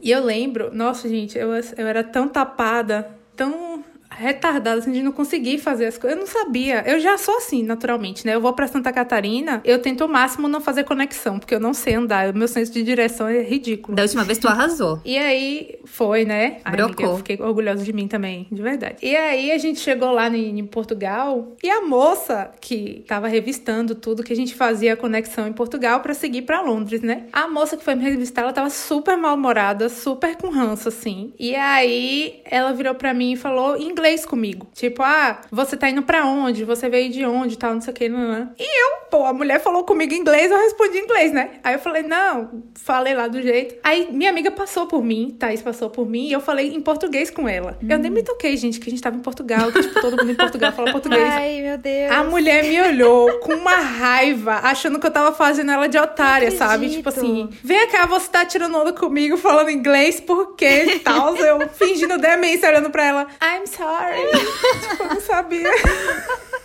E eu lembro, nossa, gente, eu, eu era tão tapada, tão retardada, assim, de não conseguir fazer as coisas. Eu não sabia. Eu já sou assim, naturalmente, né? Eu vou pra Santa Catarina, eu tento ao máximo não fazer conexão, porque eu não sei andar. O meu senso de direção é ridículo.
Da última vez tu arrasou.
E aí foi, né? Ai, amiga,
Brocou.
eu fiquei orgulhosa de mim também, de verdade. E aí a gente chegou lá em, em Portugal e a moça que tava revistando tudo que a gente fazia a conexão em Portugal pra seguir pra Londres, né? A moça que foi me revistar, ela tava super mal-humorada, super com ranço assim. E aí ela virou pra mim e falou em inglês comigo. Tipo, ah, você tá indo pra onde? Você veio de onde? Tal, não sei o que. Não, não. E eu, pô, a mulher falou comigo em inglês, eu respondi em inglês, né? Aí eu falei, não, falei lá do jeito. Aí minha amiga passou por mim, Thaís passou por mim, e eu falei em português com ela. Eu nem me toquei, gente, que a gente tava em Portugal, que, tipo, todo mundo em Portugal fala português.
Ai, meu Deus.
A mulher me olhou com uma raiva, achando que eu tava fazendo ela de otária, sabe? Tipo assim, vem cá, você tá tirando onda comigo falando inglês, por quê? Tal, eu fingindo demência, olhando pra ela. I'm sorry. tipo, eu não sabia.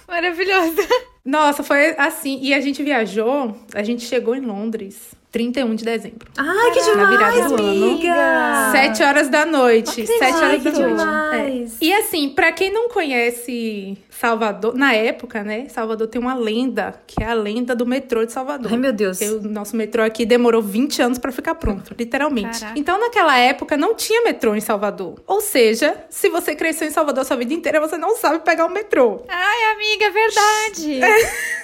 Maravilhosa.
Nossa, foi assim. E a gente viajou, a gente chegou em Londres, 31 de dezembro.
Ai, que
Na virada
demais,
do ano.
amiga!
Sete horas da noite. Sete horas da noite.
demais.
É. E assim, pra quem não conhece Salvador, na época, né? Salvador tem uma lenda, que é a lenda do metrô de Salvador.
Ai, meu Deus.
Porque o nosso metrô aqui demorou 20 anos pra ficar pronto, literalmente.
Caraca.
Então, naquela época, não tinha metrô em Salvador. Ou seja, se você cresceu em Salvador a sua vida inteira, você não sabe pegar o metrô.
Ai, amiga, é verdade.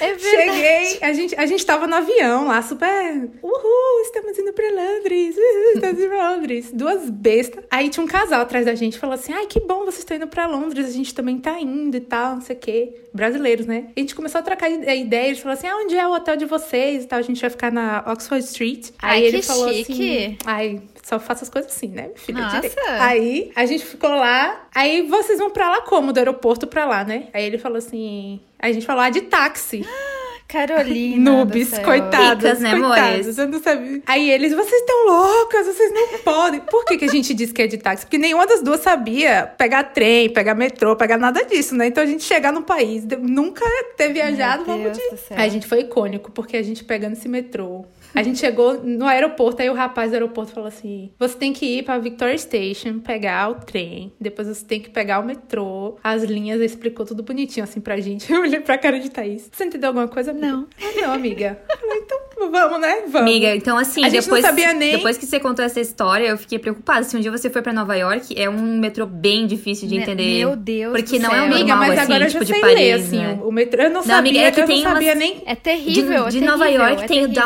É verdade.
Cheguei, a gente, a gente tava no avião lá, super. Uhul, estamos indo pra Londres, uhul, estamos indo pra Londres. Duas bestas. Aí tinha um casal atrás da gente, falou assim: ai, que bom, vocês estão indo pra Londres, a gente também tá indo e tal, não sei o quê. Brasileiros, né? A gente começou a trocar ide- ideia, eles falaram assim: ah, onde é o hotel de vocês e tal, a gente vai ficar na Oxford Street.
Ai,
Aí ele
que
falou
chique.
assim: ai, só faço as coisas assim, né, minha filha?
Nossa.
Direito. Aí a gente ficou lá, aí vocês vão pra lá como? Do aeroporto pra lá, né? Aí ele falou assim. Aí a gente falou, ah, de táxi.
Carolina.
Coitados,
Picas, né,
coitados,
amores?
eu não sabia. Aí eles, vocês estão loucas, vocês não podem. Por que, que a gente disse que é de táxi? Porque nenhuma das duas sabia pegar trem, pegar metrô, pegar nada disso, né? Então a gente chegar no país, nunca ter viajado,
Meu
vamos
Deus
de... Aí a gente foi icônico, porque a gente pegando esse metrô. A gente chegou no aeroporto, aí o rapaz do aeroporto falou assim: você tem que ir pra Victoria Station, pegar o trem, depois você tem que pegar o metrô. As linhas, ele explicou tudo bonitinho assim pra gente. Eu olhei pra cara de Thaís. Você entendeu alguma coisa? amiga?
Não.
Ah, não, amiga. Eu falei, então vamos, né? Vamos.
Amiga, então assim,
A gente não
depois,
sabia nem-
depois que você contou essa história, eu fiquei preocupada. Se um dia você for pra Nova York, é um metrô bem difícil de
Me-
entender.
Meu Deus
Porque
do
não é
céu.
um normal,
Amiga, mas
assim,
agora eu
tipo
já
de
sei
Paris,
ler, assim,
né?
o metrô. Eu não,
Não,
sabia,
amiga, é que
eu
tem
não sabia
umas-
nem...
É
De,
terrível, é
de Nova
terrível,
York
é
tem o
terrível.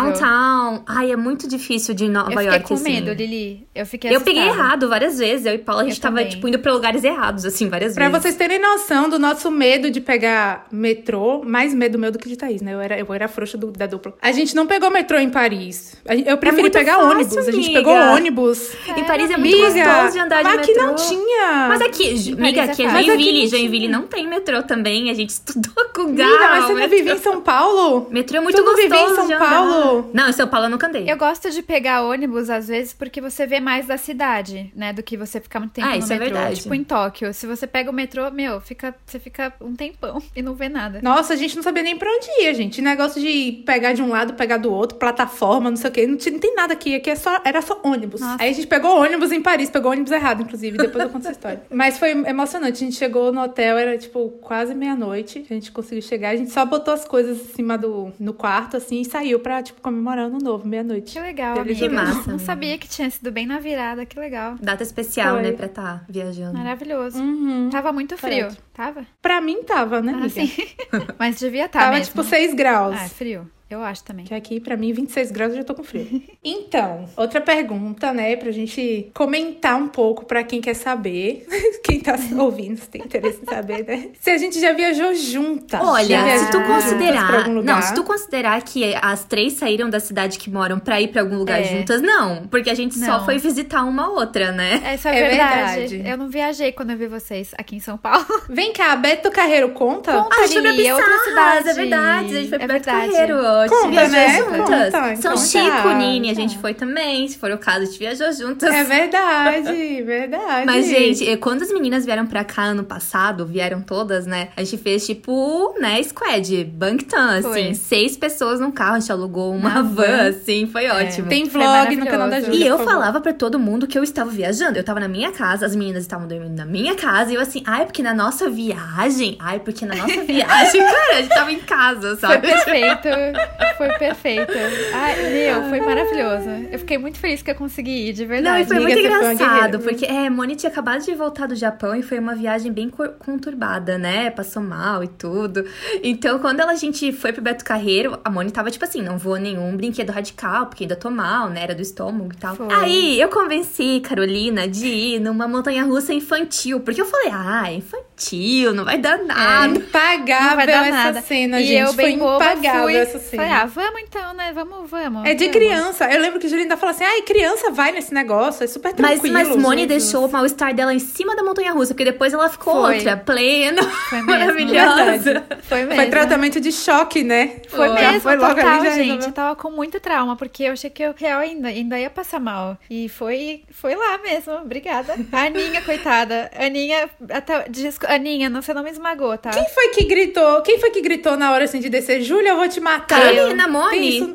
Downtown. Ai, é muito difícil de Nova
Eu fiquei
York,
com
assim.
medo, Lili. Eu fiquei
Eu peguei
assustada.
errado várias vezes. Eu e Paula, a gente
Eu
tava,
também.
tipo, indo pra lugares errados, assim, várias
Pra
vezes.
vocês terem noção do nosso medo de pegar metrô, mais medo meu do que de Thaís, né? Eu era, eu era frouxa do- da dupla. A gente não pegou metrô em Paris. Eu preferi
muito
pegar
fácil,
ônibus. A gente
amiga.
pegou ônibus.
Em Paris é muito
Amiga,
gostoso de andar de
mas
metrô.
aqui não tinha.
Mas aqui, amiga,
é
aqui é.
Mas aqui
Joinville.
não
Joinville não tem metrô também. A gente estudou com
Amiga,
Gal.
mas você não vivia em São Paulo?
Metrô é muito
Tu não
gostoso
vivia em São. Paulo?
Não, em São Paulo eu nunca andei.
Eu gosto de pegar ônibus, às vezes, porque você vê mais da cidade, né? Do que você ficar muito tempo
Ah,
no
isso é
metrô.
verdade.
Tipo, em Tóquio. Se você pega o metrô, meu, fica, você fica um tempão e não vê nada.
Nossa, a gente não sabia nem pra onde ia, gente. Negócio de pegar de um lado, pegar do outro, plataforma, não sei o quê. Não, tinha- não tem nada aqui. Aqui é só, era só ônibus.
Nossa.
Aí a gente pegou ônibus em Paris, pegou ônibus errado, inclusive. Depois eu conto essa história. Mas foi emocionante. A gente chegou no hotel, era tipo quase meia-noite. A gente conseguiu chegar. A gente só botou as coisas em cima do no quarto, assim, e saiu pra, tipo, comemorar ano novo, meia-noite.
Que legal,
Feliz
amiga.
Ano Novo.
Não sabia que tinha sido bem na virada. Que legal.
Data especial,
Foi.
né, pra estar viajando.
Maravilhoso.
Uhum.
Tava muito frio.
Verdade.
Tava?
Pra mim tava, né,
Ah, sim. Mas devia estar
Tava,
mesmo.
tipo, 6 graus.
Ah, é frio. Eu acho também.
Que aqui, pra mim, 26 graus eu já tô com frio. Então, outra pergunta, né, pra gente comentar um pouco pra quem quer saber. quem tá ouvindo, se tem interesse em saber, né? Se a gente já viajou juntas.
Olha, se tu
pra
considerar.
algum lugar?
Não, se tu considerar que as três saíram da cidade que moram pra ir pra algum lugar
É.
juntas, não. Porque a gente só
Não.
foi visitar uma outra, né?
Essa é,
É
verdade.
verdade.
Eu não viajei quando eu vi vocês aqui em São Paulo.
Vem cá, Beto Carreiro conta?
Conta.
Ah, a gente foi pra
é
Pissarras,
cidade.
é verdade. A gente foi
É
pro Beto
verdade.
Carreiro. Gente
Conta, né?
juntas.
Conta,
São
conta.
Chico, Nini, a gente foi também. Se for o caso, a gente viajou juntas.
É verdade, verdade.
Mas, gente, quando as meninas vieram pra cá ano passado, vieram todas, né? A gente fez, tipo, né, squad, Bangtan,
Foi.
assim. Seis pessoas num carro, a gente alugou uma
Na
van,
van.
assim, foi ótimo.
Tem
Foi
vlog no canal da. Júlia.
E eu falava pra todo mundo que eu estava viajando. Eu tava na minha casa, as meninas estavam dormindo na minha casa. E eu assim, ai, porque na nossa viagem. Ai, porque na nossa viagem. Cara, a gente tava em casa,
Foi
sabe?
perfeito. Foi perfeito. Ai, meu, foi maravilhoso. Eu fiquei muito feliz que eu consegui ir, de
Não,
verdade.
e foi
amiga,
muito engraçado, porque é, Moni tinha acabado de voltar do Japão e foi uma viagem bem conturbada, né? Passou mal e tudo. Então, quando ela- a gente foi pro Beto Carreiro, a Moni tava tipo assim: não vou nenhum brinquedo radical, porque ainda tô mal, né? Era do estômago e tal.
Foi.
Aí eu convenci Carolina de ir numa montanha russa infantil, porque eu falei: ah, infantil, não vai dar nada.
Não
Impagável
vai dar
essa
nada.
cena,
e
gente.
eu, bem
Foi
boba,
impagável
fui.
essa cena.
Falei, ah, vamos então, né? Vamos, vamos.
É de
vamos.
criança. Eu lembro que a Julinda falou assim: ai, criança vai nesse negócio, é super
Mas,
tranquilo.
mas Moni
Jesus.
deixou o mal-estar dela em cima da montanha russa, porque depois ela ficou
Foi.
outra, plena,
Foi mesmo.
maravilhosa.
Foi mesmo.
Foi tratamento de choque, né?
Foi
Já
mesmo,
foi logo
total,
ali, já
gente. Eu tava com muito trauma, porque eu achei que eu real ainda, ainda ia passar mal. E foi, foi lá mesmo. Obrigada. A Aninha, coitada. Aninha, até. Desco... Aninha, não, você não me esmagou, tá?
Quem foi que gritou? Quem foi que gritou na hora assim de descer? Júlia, eu vou te matar.
Moni.
isso?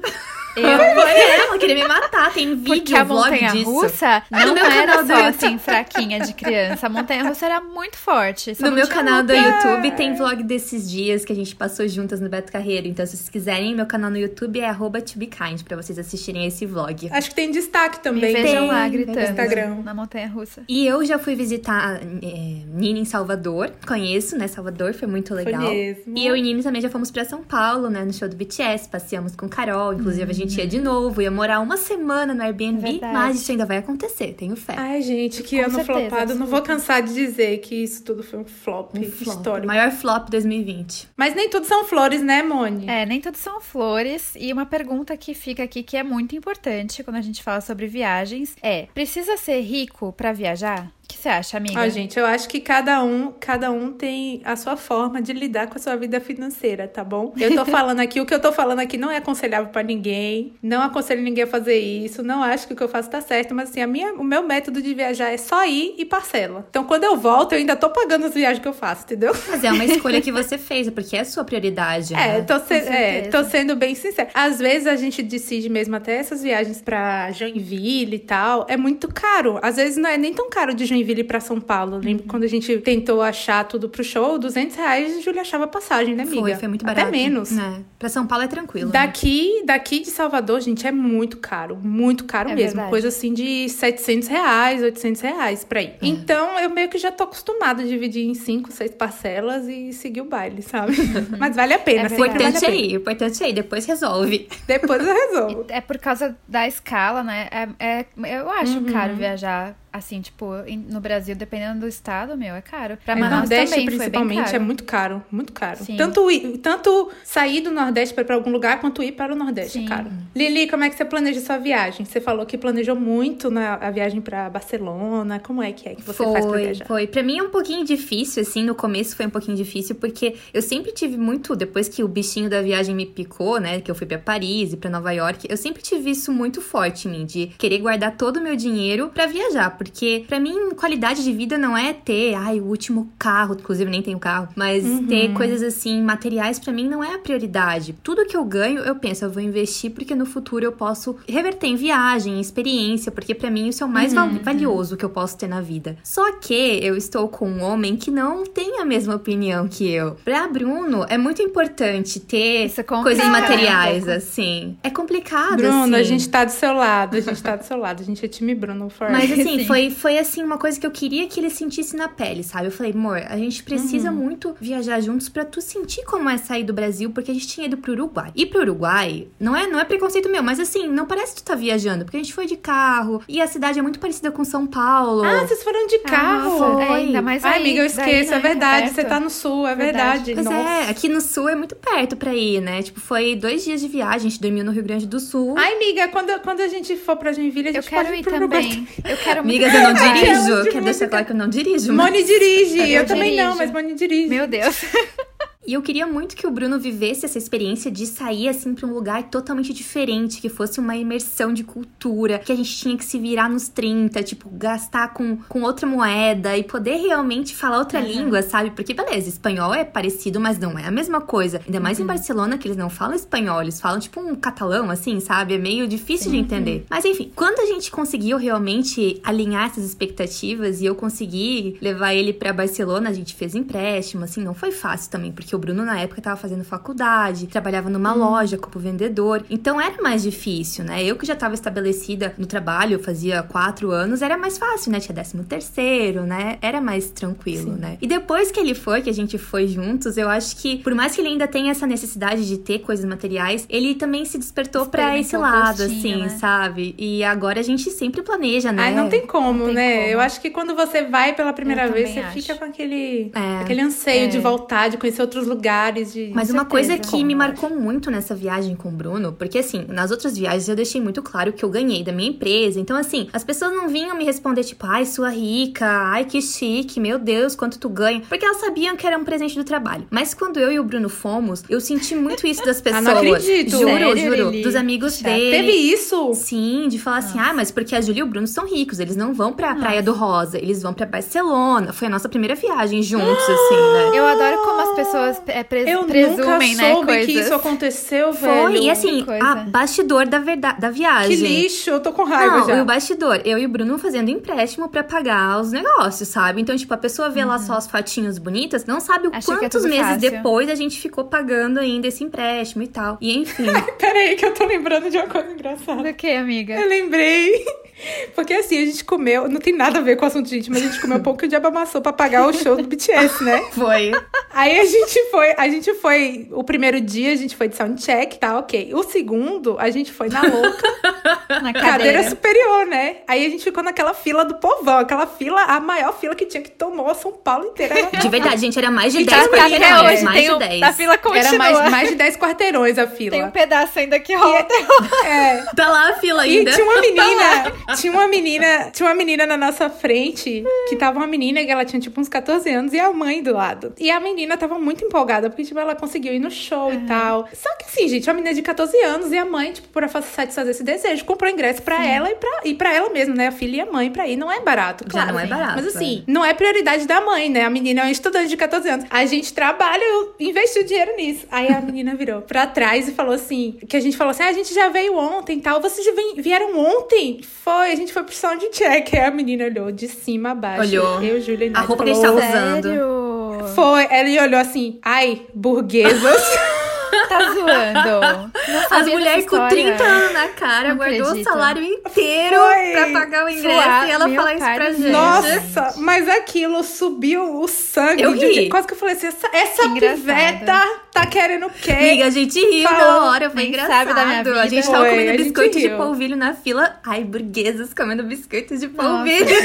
Eu.
Foi ela, queria me matar. Tem vídeo,
Porque a montanha
disso.
russa
Ah, no
não
meu
era
canal do
só assim, fraquinha de criança. A montanha russa era muito forte.
No meu canal do
lugar.
YouTube tem vlog desses dias que a gente passou juntas no Beto Carreiro. Então, se vocês quiserem, meu canal no YouTube é arroba tobekind, pra vocês assistirem esse vlog.
Acho que tem destaque
Me
também.
vejam
Tem,
lá
no
gritando
Instagram.
na montanha russa.
E eu já fui visitar é, Nini em Salvador. Conheço, né? Salvador foi muito legal.
mesmo.
E eu e Nini também já fomos pra São Paulo, né? No show do BTS. Passeamos com Carol. Inclusive, a gente ia de novo. Ia morar uma semana no Airbnb.
Verdade.
Mas isso ainda vai acontecer, tenho fé.
Ai, gente, que
Com
ano
certeza,
flopado. Não vou cansar de dizer que isso tudo foi um flop,
Um flop.
histórico.
Maior flop 2020.
Mas nem tudo são flores, né, Moni?
É, nem tudo são flores. E uma pergunta que fica aqui que é muito importante quando a gente fala sobre viagens é: precisa ser rico pra viajar? O que você acha, amiga?
Ah, gente, eu acho que cada um, cada um tem a sua forma de lidar com a sua vida financeira, tá bom? Eu tô falando aqui, o que eu tô falando aqui não é aconselhável pra ninguém, não aconselho ninguém a fazer isso, não acho que o que eu faço tá certo, mas assim, a minha, o meu método de viajar é só ir e parcela. Então, quando eu volto, eu ainda tô pagando as viagens que eu faço, entendeu?
Mas é uma escolha que você fez, porque é a sua prioridade.
É,
né?
tô, se- é, tô sendo bem sincera. Às vezes a gente decide mesmo até essas viagens pra Joinville e tal. É muito caro. Às vezes não é nem tão caro de Joinville pra São Paulo.
Uhum.
Lembro quando a gente tentou achar tudo pro show, 200 reais, a Júlia achava passagem, né, amiga?
Foi, foi muito barato.
Até menos.
É. Pra São Paulo é tranquilo. né?
Daqui, daqui de Salvador, gente, é muito caro. Muito caro
É
mesmo.
verdade.
Coisa assim de 700 reais, 800 reais pra ir. Então, eu meio que já tô acostumada a dividir em 5, 6 parcelas e seguir o baile, sabe? Mas vale a pena.
É
O
sempre vale a
importante é
pena.
ir, o importante é ir, depois resolve.
Depois eu resolvo.
É por causa da escala, né? É, é- eu acho
Uhum.
caro viajar Assim, tipo, no Brasil, dependendo do estado, meu, é caro. Pra
é,
Manaus
Nordeste,
também
principalmente,
foi
é muito caro, muito caro.
Sim.
Tanto, ir- tanto sair do Nordeste para algum lugar, quanto ir para o Nordeste,
Sim.
é caro. Lili, como é que você planeja sua viagem? Você falou que planejou muito na, a viagem pra Barcelona. Como é que é que você faz pra
Foi,
viajar?
foi. Pra mim é um pouquinho difícil, assim, no começo foi um pouquinho difícil, porque eu sempre tive muito, depois que o bichinho da viagem me picou, né, que eu fui pra Paris e pra Nova York, eu sempre tive isso muito forte em mim, de querer guardar todo o meu dinheiro pra viajar, porque pra mim qualidade de vida não é ter, ai, o último carro, inclusive nem tenho carro, mas ter coisas assim, materiais pra mim não é a prioridade. Tudo que eu ganho, eu penso, eu vou investir porque no futuro eu posso reverter em viagem, em experiência, porque pra mim isso é o mais val- valioso que eu posso ter na vida. Só que eu estou com um homem que não tem a mesma opinião que eu. Pra Bruno, é muito importante ter
é
coisas materiais, assim. É complicado,
Bruno,
assim.
a gente tá do seu lado, a gente tá do seu lado. A gente é time Bruno forever.
Mas assim,
Sim.
Foi, foi assim uma coisa que eu queria que ele sentisse na pele, sabe? Eu falei, amor, a gente precisa
Uhum.
muito viajar juntos pra tu sentir como é sair do Brasil, porque a gente tinha ido pro Uruguai. E pro Uruguai, não é, não é preconceito meu, mas assim, não parece que tu tá viajando, porque a gente foi de carro e a cidade é muito parecida com São Paulo.
Ah, vocês foram de carro?
foi.
É, ainda mais
Ai,
aí,
amiga, eu esqueço,
né,
é verdade. Você tá no sul, é
Verdade.
verdade.
Pois
Nossa.
é, aqui no sul é muito perto pra ir, né? Tipo, foi dois dias de viagem, a gente dormiu no Rio Grande do Sul.
Ai, amiga, quando, quando a gente for pra Joinville, a gente
Eu quero
pode
ir
pro Uruguai
também. Eu quero muito
Amigas, eu não dirijo.
de
Quero deixar claro que eu não dirijo. mas-
Moni dirige. Eu,
Eu
também não,
dirijo.
mas Moni dirige.
Meu Deus.
E eu queria muito que o Bruno vivesse essa experiência de sair assim pra um lugar totalmente diferente, que fosse uma imersão de cultura, que a gente tinha que se virar nos 30, tipo, gastar com, com outra moeda e poder realmente falar outra língua, sabe? Porque, beleza, espanhol é parecido, mas não é a mesma coisa. Ainda mais em Barcelona, que eles não falam espanhol, eles falam tipo um catalão, assim, sabe? É meio difícil de entender. Mas enfim, quando a gente conseguiu realmente alinhar essas expectativas e eu consegui levar ele pra Barcelona, a gente fez empréstimo, assim, não foi fácil também, porque o Bruno na época tava fazendo faculdade, trabalhava numa loja como vendedor, então era mais difícil, né? Eu que já tava estabelecida no trabalho, fazia quatro anos, era mais fácil, né? Tinha décimo terceiro, né? Era mais tranquilo, né? E depois que ele foi, que a gente foi juntos, eu acho que, por mais que ele ainda tenha essa necessidade de ter coisas materiais, ele também se despertou pra esse lado,
gostinho,
assim,
né?
sabe? E agora a gente sempre planeja, né?
Ai, não tem como,
Não tem
né?
como.
Eu acho que quando você vai pela primeira
Eu
vez, você
acho.
fica com aquele,
É.
aquele anseio
É.
de voltar, de conhecer outros lugares. De...
Mas uma coisa que me marcou muito nessa viagem com o Bruno, porque assim, nas outras viagens eu deixei muito claro que eu ganhei da minha empresa. Então, assim, as pessoas não vinham me responder, tipo, ai, sua rica, ai, que chique, meu Deus, quanto tu ganha. Porque elas sabiam que era um presente do trabalho. Mas quando eu e o Bruno fomos, eu senti muito isso das pessoas.
Ah, não acredito.
Juro,
Sério,
juro.
Lili?
Dos amigos
Chato.
dele.
Teve isso?
Sim, de falar assim, ah, mas porque a Júlia e o Bruno são ricos, eles não vão pra Praia do Rosa, eles vão pra Barcelona. Foi a nossa primeira viagem juntos, assim, né?
Eu adoro como as pessoas é, pres-
Eu
presumem,
nunca
né,
soube
coisas.
que isso aconteceu,
Foi,
velho.
e assim, a bastidor da verdade, da viagem.
Que lixo, eu tô com raiva
Não,
já.
o bastidor, eu e o Bruno fazendo empréstimo pra pagar os negócios, sabe? Então, tipo, a pessoa vê lá só as fotinhos bonitas, não sabe o
Uhum. É
quantos
tudo
meses
fácil.
depois a gente ficou pagando ainda esse empréstimo e tal. E enfim.
Pera aí que eu tô lembrando de uma coisa engraçada.
Do que, amiga?
Eu lembrei. Porque assim, a gente comeu, não tem nada a ver com o assunto, gente, mas a gente comeu um pouco de amassou pra pagar o show do BTS, né?
Foi.
Aí a gente foi, a gente foi, o primeiro dia a gente foi de soundcheck, tá ok. O segundo, a gente foi na louca,
Na
cadeira
cadeira.
superior, né? Aí a gente ficou naquela fila do povão, aquela fila, a maior fila que tinha que tomou São Paulo inteira.
De verdade, gente, era mais de
E
10
tá- tá até
quarteirões,
hoje,
mais
tem
de
um-
10.
A fila continua.
era mais, mais de 10 quarteirões a fila.
Tem um pedaço ainda que rola.
É.
Tá lá a fila
E
ainda.
tinha uma menina, tinha uma menina, tinha uma menina na nossa frente, que tava uma menina que ela tinha tipo uns 14 anos e a mãe do lado. E a menina tava muito empolgada, porque tipo, ela conseguiu ir no show e tal. Só que assim, gente, uma menina de 14 anos e a mãe, tipo, por satisfazer esse desejo, comprou ingresso pra ela e pra, e pra ela mesma, né? A filha e a mãe pra ir. Não é barato,
Já
claro.
não é barato,
Mas assim, não é prioridade da mãe, né? A menina é uma estudante de 14 anos. A gente trabalha, eu investi dinheiro nisso. Aí a menina virou pra trás e falou assim: que a gente falou assim: ah, a gente já veio ontem e tal. Vocês já vieram ontem? Foi, a gente foi pro soundcheck. Aí a menina olhou de cima a baixo.
Olhou.
Eu, Júlia
A roupa que a gente
falou,
tava usando.
Sério?
Foi, ela olhou assim: ai, burguesas.
tá zoando.
As mulheres com 30 anos na cara
Não
guardou
acredito.
o salário inteiro
Foi.
pra pagar o ingresso
Suar
e ela falar isso pra gente.
Nossa, mas aquilo subiu o sangue.
Eu
de-
ri.
Quase que eu falei assim, essa, essa piveta tá querendo o quê?
Amiga, a gente riu
Falou.
na hora, foi engraçado.
sabe da minha
A
vida.
gente tava
Foi, a
comendo biscoito de polvilho na fila. Ai, burguesas comendo biscoito de
Nossa,
polvilho.
gente.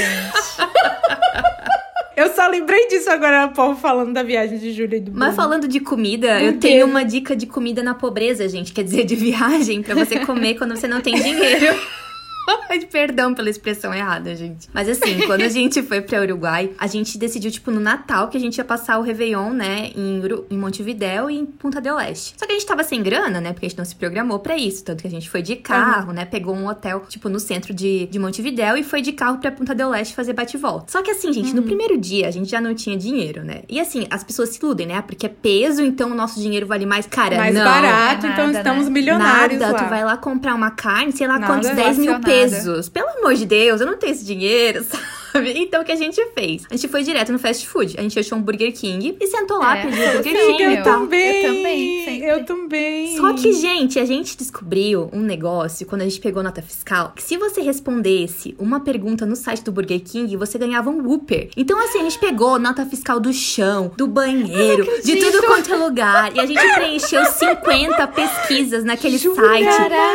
Eu só lembrei disso agora, o povo falando da viagem de Júlia e do
Mas
Bruno.
falando de comida, eu tenho uma dica de comida na pobreza, gente. Quer dizer, de viagem, pra você comer quando você não tem dinheiro. Perdão pela expressão errada, gente. Mas assim, quando a gente foi pra Uruguai, a gente decidiu, tipo, no Natal, que a gente ia passar o Réveillon, né, em, Uru- em Montevidéu e em Punta del Este. Só que a gente tava sem grana, né, porque a gente não se programou pra isso. Tanto que a gente foi de carro, né, pegou um hotel, tipo, no centro de, de Montevidéu e foi de carro pra Punta del Este fazer bate-volta. Só que assim, gente, no primeiro dia a gente já não tinha dinheiro, né? E assim, as pessoas se iludem, né? Porque é peso, então o nosso dinheiro vale mais. Cara,
Mais
não.
barato,
é
então
nada,
estamos
né?
milionários
Nada,
lá.
tu vai lá comprar uma carne, sei lá
Nada
quantos, 10 mil. Pesos. Pelo amor de Deus, eu não tenho esse dinheiro, sabe? Então o que a gente fez? A gente foi direto no fast food. A gente achou um Burger King e sentou lá,
É,
pediu o Burger
sim,
King
Eu
eu
também.
Eu também, sempre.
Eu também.
Só que, gente, a gente descobriu um negócio quando a gente pegou nota fiscal, que se você respondesse uma pergunta no site do Burger King, você ganhava um Whopper. Então, assim, a gente pegou nota fiscal do chão, do banheiro, de tudo quanto é lugar, e a gente preencheu 50 pesquisas naquele
Jura?
site.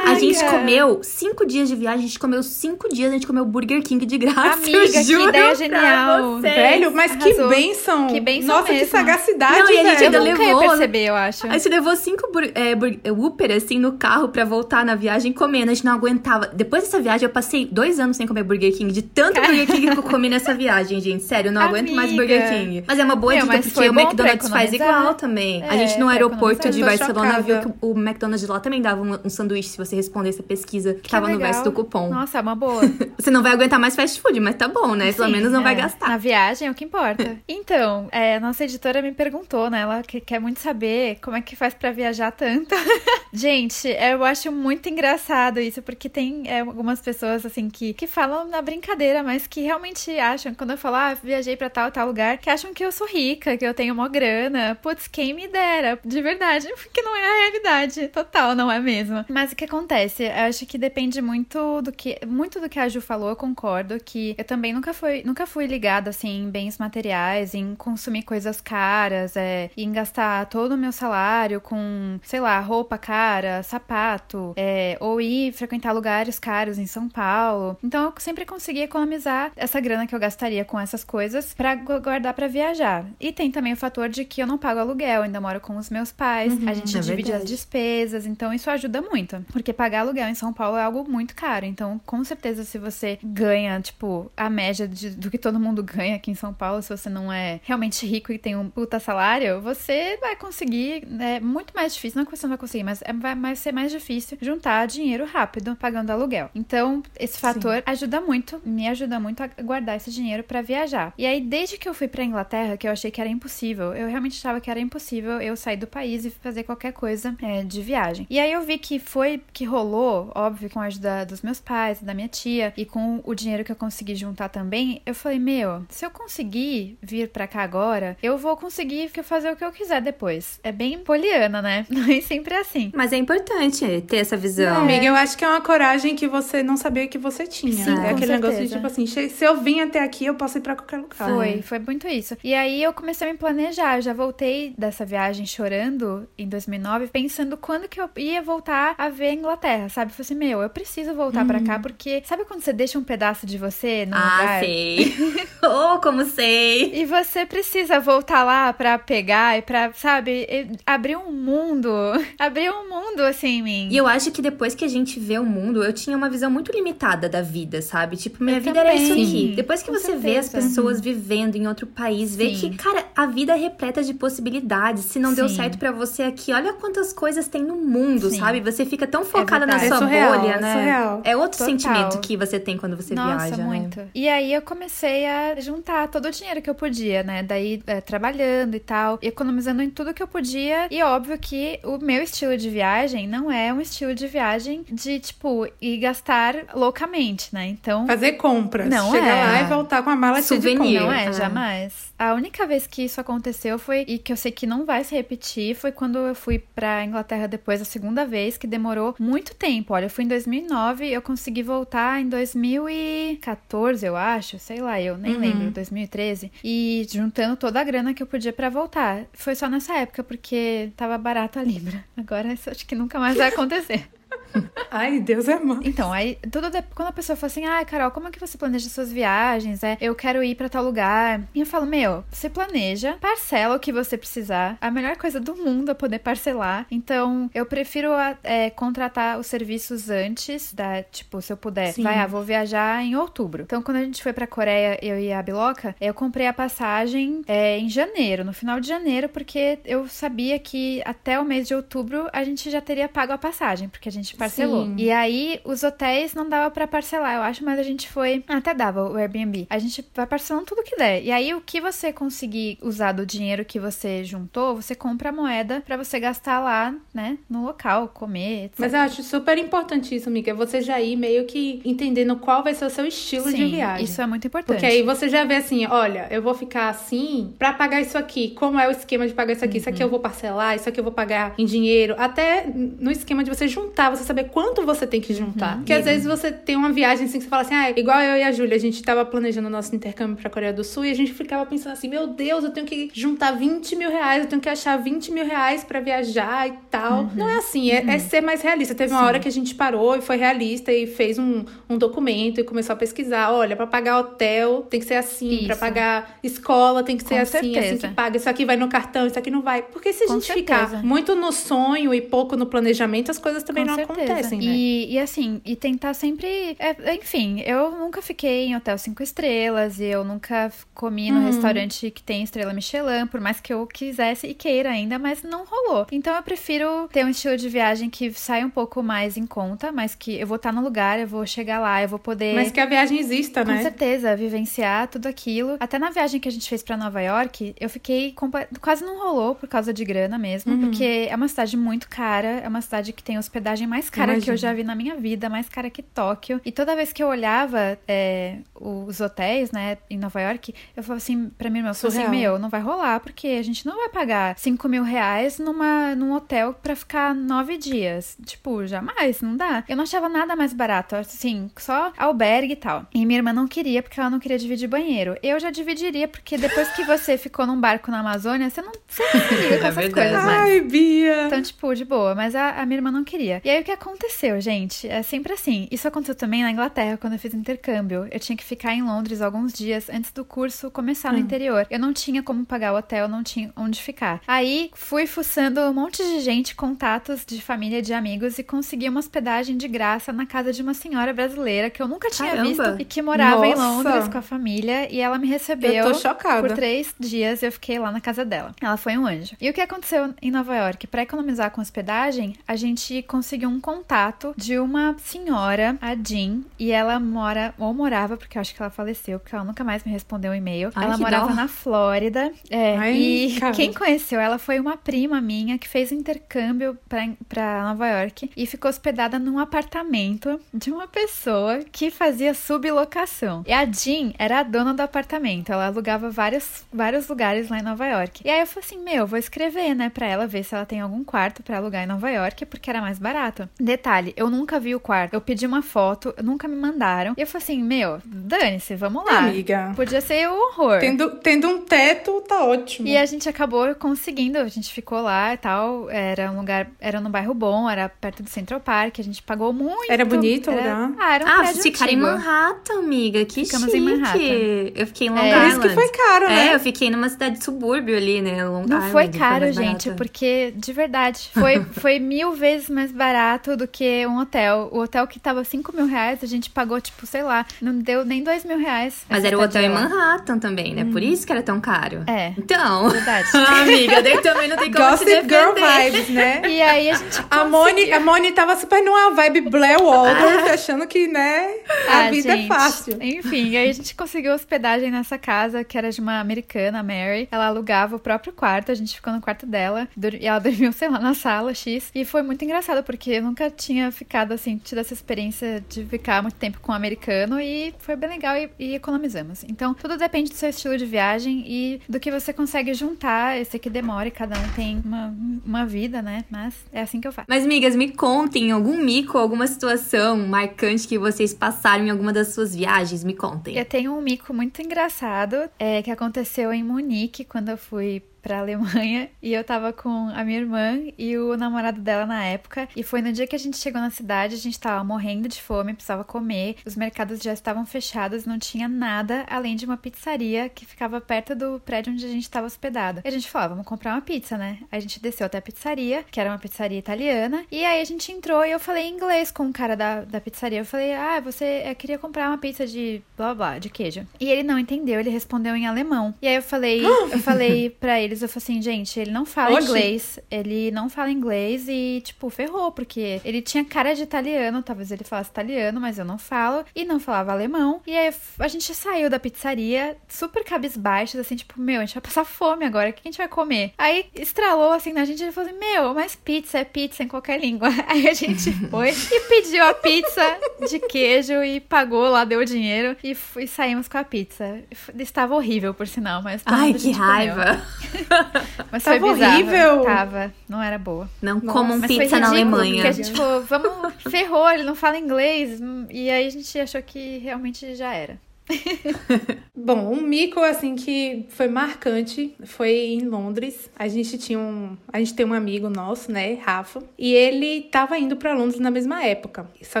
A gente
Caraca.
comeu cinco dias de viagem, a gente comeu cinco dias, a gente comeu Burger King de graça.
Amiga,
eu
que
juro
ideia
pra
genial.
vocês.
Velho, mas que
Arrasou.
bênção.
Que bênção
Nossa, que
mesmo.
sagacidade,
Não, e a gente
velho.
Eu
ainda
nunca ia
levou-
perceber, eu acho.
A gente levou cinco bur é, bur é, Whopper, assim, no carro pra voltar na viagem comendo. A gente não aguentava. Depois dessa viagem, eu passei dois anos sem comer Burger King. De tanto Burger King que eu comi nessa viagem, gente. Sério, eu não aguento mais
Amiga.
Burger King. Mas é uma boa
Meu,
dica, porque o McDonald's faz igual também. a
É,
gente no aeroporto de Barcelona viu
chocada.
que o McDonald's de lá também dava um, um sanduíche se você respondesse a pesquisa que,
Que
tava no
legal.
verso do cupom.
Nossa, é uma boa.
Você não vai aguentar mais fast food, mas tá bom, né? Pelo
Sim,
menos não vai
é.
gastar.
Na viagem é o que importa. Então, é, nossa editora me perguntou, né? Ela que- quer muito saber como é que faz pra viajar tanto. Gente, eu acho muito engraçado isso, porque tem é, algumas pessoas, assim, que, que falam na brincadeira, mas que realmente acham, quando eu falo, ah, viajei pra tal, tal lugar, que acham que eu sou rica, que eu tenho uma grana. Putz, quem me dera, de verdade, porque não é a realidade. Total, não é mesmo. Mas o que acontece? Eu acho que depende muito do que. Muito do que a Ju falou, eu concordo que eu também nunca fui, nunca fui ligada assim em bens materiais, em consumir coisas caras, é, em gastar todo o meu salário com, sei lá, roupa cara, sapato, é, ou ir frequentar lugares caros em São Paulo. Então eu sempre consegui economizar essa grana que eu gastaria com essas coisas pra gu- guardar pra viajar. E tem também o fator de que eu não pago aluguel, ainda moro com os meus pais, a gente
é
divide as
verdade.
despesas, então isso ajuda muito. Porque pagar aluguel em São Paulo é algo muito caro. Então, com certeza, se você ganha, tipo, a média de- do que todo mundo ganha aqui em São Paulo, se você não é realmente rico e tem um puta salário, você vai conseguir. É muito mais difícil, não que você não vai conseguir, mas é- vai mais ser mais difícil juntar dinheiro rápido pagando aluguel. Então, esse fator ajuda muito, me ajuda muito a guardar esse dinheiro pra viajar. E aí, desde que eu fui pra Inglaterra, que eu achei que era impossível, eu realmente achava que era impossível eu sair do país e fazer qualquer coisa é, de viagem. E aí eu vi que foi que rolou, óbvio, com a ajuda dos meus pais, da minha tia e com o dinheiro que eu consegui juntar também. Eu falei, meu, se eu conseguir vir pra cá agora, eu vou conseguir fazer o que eu quiser depois. É bem poliana, né? Nem sempre é assim.
Mas é importante ter essa visão.
Amiga, eu acho que é uma coragem que você não sabia que você tinha.
Sim,
é
com
aquele negócio de
certeza.
tipo assim, "Che- se eu vim até aqui, eu posso ir pra qualquer lugar.
Foi, foi muito isso. E aí eu comecei a me planejar. Eu já voltei dessa viagem chorando em 2009, pensando quando que eu ia voltar a ver a Inglaterra, sabe? Eu falei assim, meu, eu preciso voltar pra cá, porque sabe quando você deixa um pedaço de você no
Ah,
lugar?
Sei. oh, como sei.
E você precisa voltar lá pra pegar e pra, sabe, abrir um mundo. Abrir um mundo assim em mim.
E eu acho que depois que a gente vê o mundo, eu tinha uma visão muito limitada da vida, sabe? Tipo, minha
Eu
vida era isso
também.
aqui. Depois que
Com
você vê as
certeza.
pessoas vivendo em outro país, vê
Sim.
que, cara, a vida é repleta de possibilidades. Se não deu
Sim.
certo pra você aqui, olha quantas coisas tem no mundo,
Sim.
sabe? Você fica tão focada na
verdade.
sua
É surreal,
bolha,
é
né?
surreal.
É outro
Total.
sentimento que você tem quando você
Nossa,
viaja,
muito.
né?
E aí aí eu comecei a juntar todo o dinheiro que eu podia, né? Daí é, trabalhando e tal, economizando em tudo que eu podia. E óbvio que o meu estilo de viagem não é um estilo de viagem de, tipo, ir gastar loucamente, né? Então.
Fazer compras.
Não
Chegar
é.
lá e voltar com a mala cheia de compras.
Não é,
Ah.
jamais. A única vez que isso aconteceu foi, e que eu sei que não vai se repetir, foi quando eu fui pra Inglaterra depois, a segunda vez, que demorou muito tempo. Olha, eu fui em 2009 eu consegui voltar em 2014, eu acho, sei lá, eu nem
Uhum.
lembro, 2013. E juntando toda a grana que eu podia pra voltar. Foi só nessa época, porque tava barato a Libra. Agora isso acho que nunca mais vai acontecer.
Ai, Deus é mãe.
Então, aí, tudo de- quando a pessoa fala assim, ah, Carol, como é que você planeja suas viagens? É, eu quero ir pra tal lugar. E eu falo, meu, você planeja, parcela o que você precisar. A melhor coisa do mundo é poder parcelar. Então, eu prefiro é, contratar os serviços antes da, tipo, se eu puder.
Sim.
Vai, ah, vou viajar em outubro. Então, quando a gente foi pra Coreia, eu e a Biloca, eu comprei a passagem é, em janeiro, no final de janeiro, porque eu sabia que até o mês de outubro a gente já teria pago a passagem, porque a gente parcelou.
Sim.
E aí, os hotéis não dava pra parcelar, eu acho, mas a gente foi. Até dava o Airbnb. A gente vai parcelando tudo que der. E aí, o que você conseguir usar do dinheiro que você juntou, você compra a moeda pra você gastar lá, né, no local, comer, etc.
Mas eu acho super importante isso, amiga. Você já ir meio que entendendo qual vai ser o seu estilo de
Sim,
viagem.
Isso é muito importante.
Porque aí você já vê assim, olha, eu vou ficar assim pra pagar isso aqui. Como é o esquema de pagar isso aqui? Isso aqui
Uhum.
eu vou parcelar, isso aqui eu vou pagar em dinheiro. Até no esquema de você juntar, você saber quanto você tem que juntar. Porque às vezes você tem uma viagem assim que você fala assim, ah, igual eu e a Júlia, a gente tava planejando o nosso intercâmbio pra Coreia do Sul e a gente ficava pensando assim, meu Deus, eu tenho que juntar 20 mil reais, eu tenho que achar 20 mil reais pra viajar e tal. Não é assim, é, é ser mais realista. Teve uma
Sim.
hora que a gente parou e foi realista e fez um, um documento e começou a pesquisar. Olha, pra pagar hotel tem que ser assim, pra
Isso.
pagar escola tem que ser
Com
assim, assim
certeza.
que paga. Isso aqui vai no cartão, isso aqui não vai. Porque se a
Com
gente
certeza.
ficar muito no sonho e pouco no planejamento, as coisas também
Com
não
certeza.
Acontecem, né?
E, e assim, e tentar sempre. é, enfim, eu nunca fiquei em hotel cinco estrelas e eu nunca comi no
Uhum.
restaurante que tem estrela Michelin, por mais que eu quisesse e queira ainda, mas não rolou. Então eu prefiro ter um estilo de viagem que sai um pouco mais em conta, mas que eu vou estar no lugar, eu vou chegar lá, eu vou poder.
Mas que a viagem exista,
Com
né?
certeza, vivenciar tudo aquilo. Até na viagem que a gente fez pra Nova York, eu fiquei. compa- Quase não rolou por causa de grana mesmo,
Uhum.
porque é uma cidade muito cara, é uma cidade que tem hospedagem mais cara que eu já vi na minha vida, mais cara que Tóquio. E toda vez que eu olhava é, os hotéis, né, em Nova York, eu falava assim pra minha irmã, eu assim, meu, não vai rolar, porque a gente não vai pagar 5 mil reais numa, num hotel pra ficar nove dias. Tipo, jamais, não dá. Eu não achava nada mais barato, assim, só albergue e tal. E minha irmã não queria, porque ela não queria dividir banheiro. Eu já dividiria, porque depois que você ficou num barco na Amazônia, você não, você não se liga com
É
essas
verdade.
coisas mais.
Ai, Bia!
Então, tipo, de boa. Mas a, a minha irmã não queria. E aí, o que aconteceu, gente? É sempre assim. Isso aconteceu também na Inglaterra, quando eu fiz intercâmbio. Eu tinha que ficar em Londres alguns dias antes do curso começar no interior. Eu não tinha como pagar o hotel, não tinha onde ficar. Aí, fui fuçando um monte de gente, contatos de família, de amigos, e consegui uma hospedagem de graça na casa de uma senhora brasileira que eu nunca tinha
Caramba!
visto e que morava em
Nossa!
Londres com a família. E ela me recebeu
Eu tô chocada.
por três dias eu fiquei lá na casa dela. Ela foi um anjo. E o que aconteceu em Nova York? Pra economizar com hospedagem, a gente conseguiu um contato de uma senhora, a Jean, e ela mora, ou morava, porque eu acho que ela faleceu, porque ela nunca mais me respondeu um e-mail.
Ai,
ela morava
dó.
na Flórida. É,
Ai,
e
cara.
quem conheceu ela foi uma prima minha que fez intercâmbio pra, pra Nova York e ficou hospedada num apartamento de uma pessoa que fazia sublocação. E a Jean era a dona do apartamento. Ela alugava vários, vários lugares lá em Nova York. E aí eu falei assim: meu, vou escrever, né, pra ela ver se ela tem algum quarto pra alugar em Nova York, porque era mais barato. Detalhe, eu nunca vi o quarto. Eu pedi uma foto, nunca me mandaram. E eu falei assim: meu, dane-se, vamos lá.
Amiga.
Podia ser o horror.
Tendo, tendo um teto, tá ótimo.
E a gente acabou conseguindo, a gente ficou lá e tal. Era um lugar, era num bairro bom, era perto do Central Park, a gente pagou muito.
Era bonito o
Era-
lugar?
Ah, era um
Ah,
prédio
vocês ficaram em. Manhattan, amiga. Que
Ficamos
chique.
em Manhattan.
Eu fiquei em Long
É.
Island.
Por isso que foi caro, né?
É, eu fiquei numa cidade de subúrbio ali, né? Long
Não
Island,
foi caro,
mais
gente,
barato.
porque de verdade foi, foi mil vezes mais barato barato do que um hotel. O hotel que tava 5 mil reais, a gente pagou, tipo, sei lá, não deu nem 2 mil reais.
Mas era o hotel em. Manhattan também, né? Por isso que era tão caro.
É.
Então.
Verdade.
Amiga, daí também não tem como
Gossip
se
Girl
defender.
vibes, né?
E aí a gente.
A Moni, a Moni tava super numa vibe Blair Waldorf, achando que, né, a
Ah,
vida é
gente.
fácil.
Enfim, aí a gente conseguiu hospedagem nessa casa, que era de uma americana, a Mary. Ela alugava o próprio quarto, a gente ficou no quarto dela. E ela dormiu, sei lá, na sala X. E foi muito engraçado, porque eu nunca tinha ficado assim, tido essa experiência de ficar muito tempo com um americano. E foi bem legal e, e economizamos. Então, tudo depende do seu estilo de viagem e do que você consegue juntar. Eu sei que demora e cada um tem uma, uma vida, né? Mas é assim que eu faço.
Mas, migas, me contem algum mico, alguma situação marcante que vocês passaram em alguma das suas viagens. Me contem.
Eu tenho um mico muito engraçado é, que aconteceu em Munique quando eu fui pra Alemanha e eu tava com a minha irmã e o namorado dela na época e foi no dia que a gente chegou na cidade, a gente tava morrendo de fome, precisava comer, os mercados já estavam fechados, não tinha nada além de uma pizzaria que ficava perto do prédio onde a gente tava hospedado. E a gente falou, ah, vamos comprar uma pizza, né? A gente desceu até a pizzaria, que era uma pizzaria italiana, e aí a gente entrou e eu falei em inglês com o cara da, da pizzaria. Eu falei, ah, você eu queria comprar uma pizza de blá blá, de queijo. E ele não entendeu, ele respondeu em alemão. E aí eu falei, eu falei pra eles, eu falei assim, gente, ele não fala
Oxi.
inglês, ele não fala inglês e, tipo, ferrou, porque ele tinha cara de italiano, talvez ele falasse italiano, mas eu não falo, e não falava alemão. E aí a gente saiu da pizzaria super cabisbaixos, assim, tipo, meu, a gente vai passar fome agora, o que a gente vai comer? Aí estralou assim na gente, ele falou assim, meu, mas pizza é pizza em qualquer língua. Aí a gente foi e pediu a pizza de queijo e pagou lá, deu o dinheiro e, e saímos com a pizza. Estava horrível, por sinal, mas
Ai, que raiva.
Mas
Tava
foi bizarro.
horrível.
Tava, não era boa.
Não
Nossa.
comam
Mas
pizza na Alemanha.
Porque a gente falou, vamos, ferrou, ele não fala inglês. E aí a gente achou que realmente já era.
Bom, um mico assim que foi marcante foi em Londres. A gente tinha um, a gente tem um amigo nosso, né, Rafa, e ele tava indo pra Londres na mesma época. Só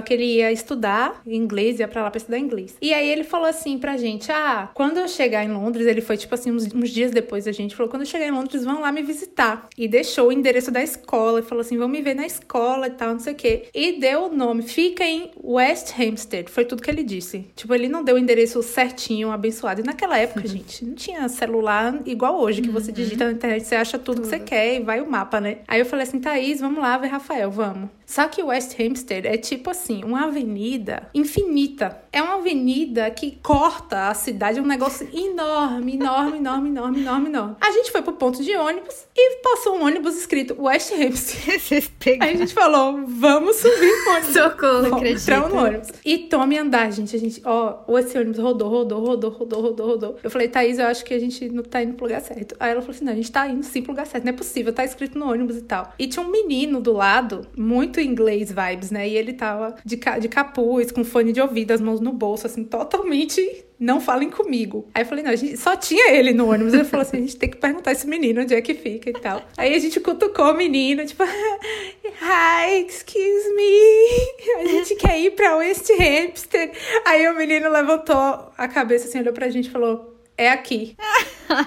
que ele ia estudar inglês, ia pra lá pra estudar inglês. E aí ele falou assim pra gente: "Ah, quando eu chegar em Londres, ele foi tipo assim uns, uns dias depois da gente falou: "Quando eu chegar em Londres, vão lá me visitar". E deixou o endereço da escola e falou assim: "Vão me ver na escola e tal, não sei o quê". E deu o nome, fica em West Hampstead. Foi tudo que ele disse. Tipo, ele não deu o endereço certinho, abençoado. E naquela época, gente, não tinha celular igual hoje, que você digita na internet, você acha tudo, que você quer e vai o mapa, né? Aí eu falei assim, Thaís, vamos lá ver Rafael, vamos. Só que West Hampstead é tipo assim, uma avenida infinita. É uma avenida que corta a cidade, é um negócio enorme, enorme, enorme, enorme, enorme, enorme. A gente foi pro ponto de ônibus e passou um ônibus escrito West Hampstead.
Vocês
Aí a gente falou, vamos subir no ônibus.
Socorro.
Vamos,
acredito.
entramos no ônibus. E tome andar, gente. A gente, ó, esse ônibus rodou, rodou, rodou, rodou, rodou, rodou. Eu falei, Thaís, eu acho que a gente não tá indo pro lugar certo. Aí ela falou assim: não, a gente tá indo sim pro lugar certo. Não é possível, tá escrito no ônibus e tal. E tinha um menino do lado, muito inglês vibes, né? E ele tava de, ca- de capuz, com fone de ouvido, as mãos no bolso, assim, totalmente. Não falem comigo. Aí eu falei, não, a gente só tinha ele no ônibus. Ele falou assim: a gente tem que perguntar esse menino onde é que fica e tal. Aí a gente cutucou o menino, tipo, hi, excuse me. A gente quer ir pra West Hampstead. Aí o menino levantou a cabeça assim, olhou pra gente e falou. É aqui.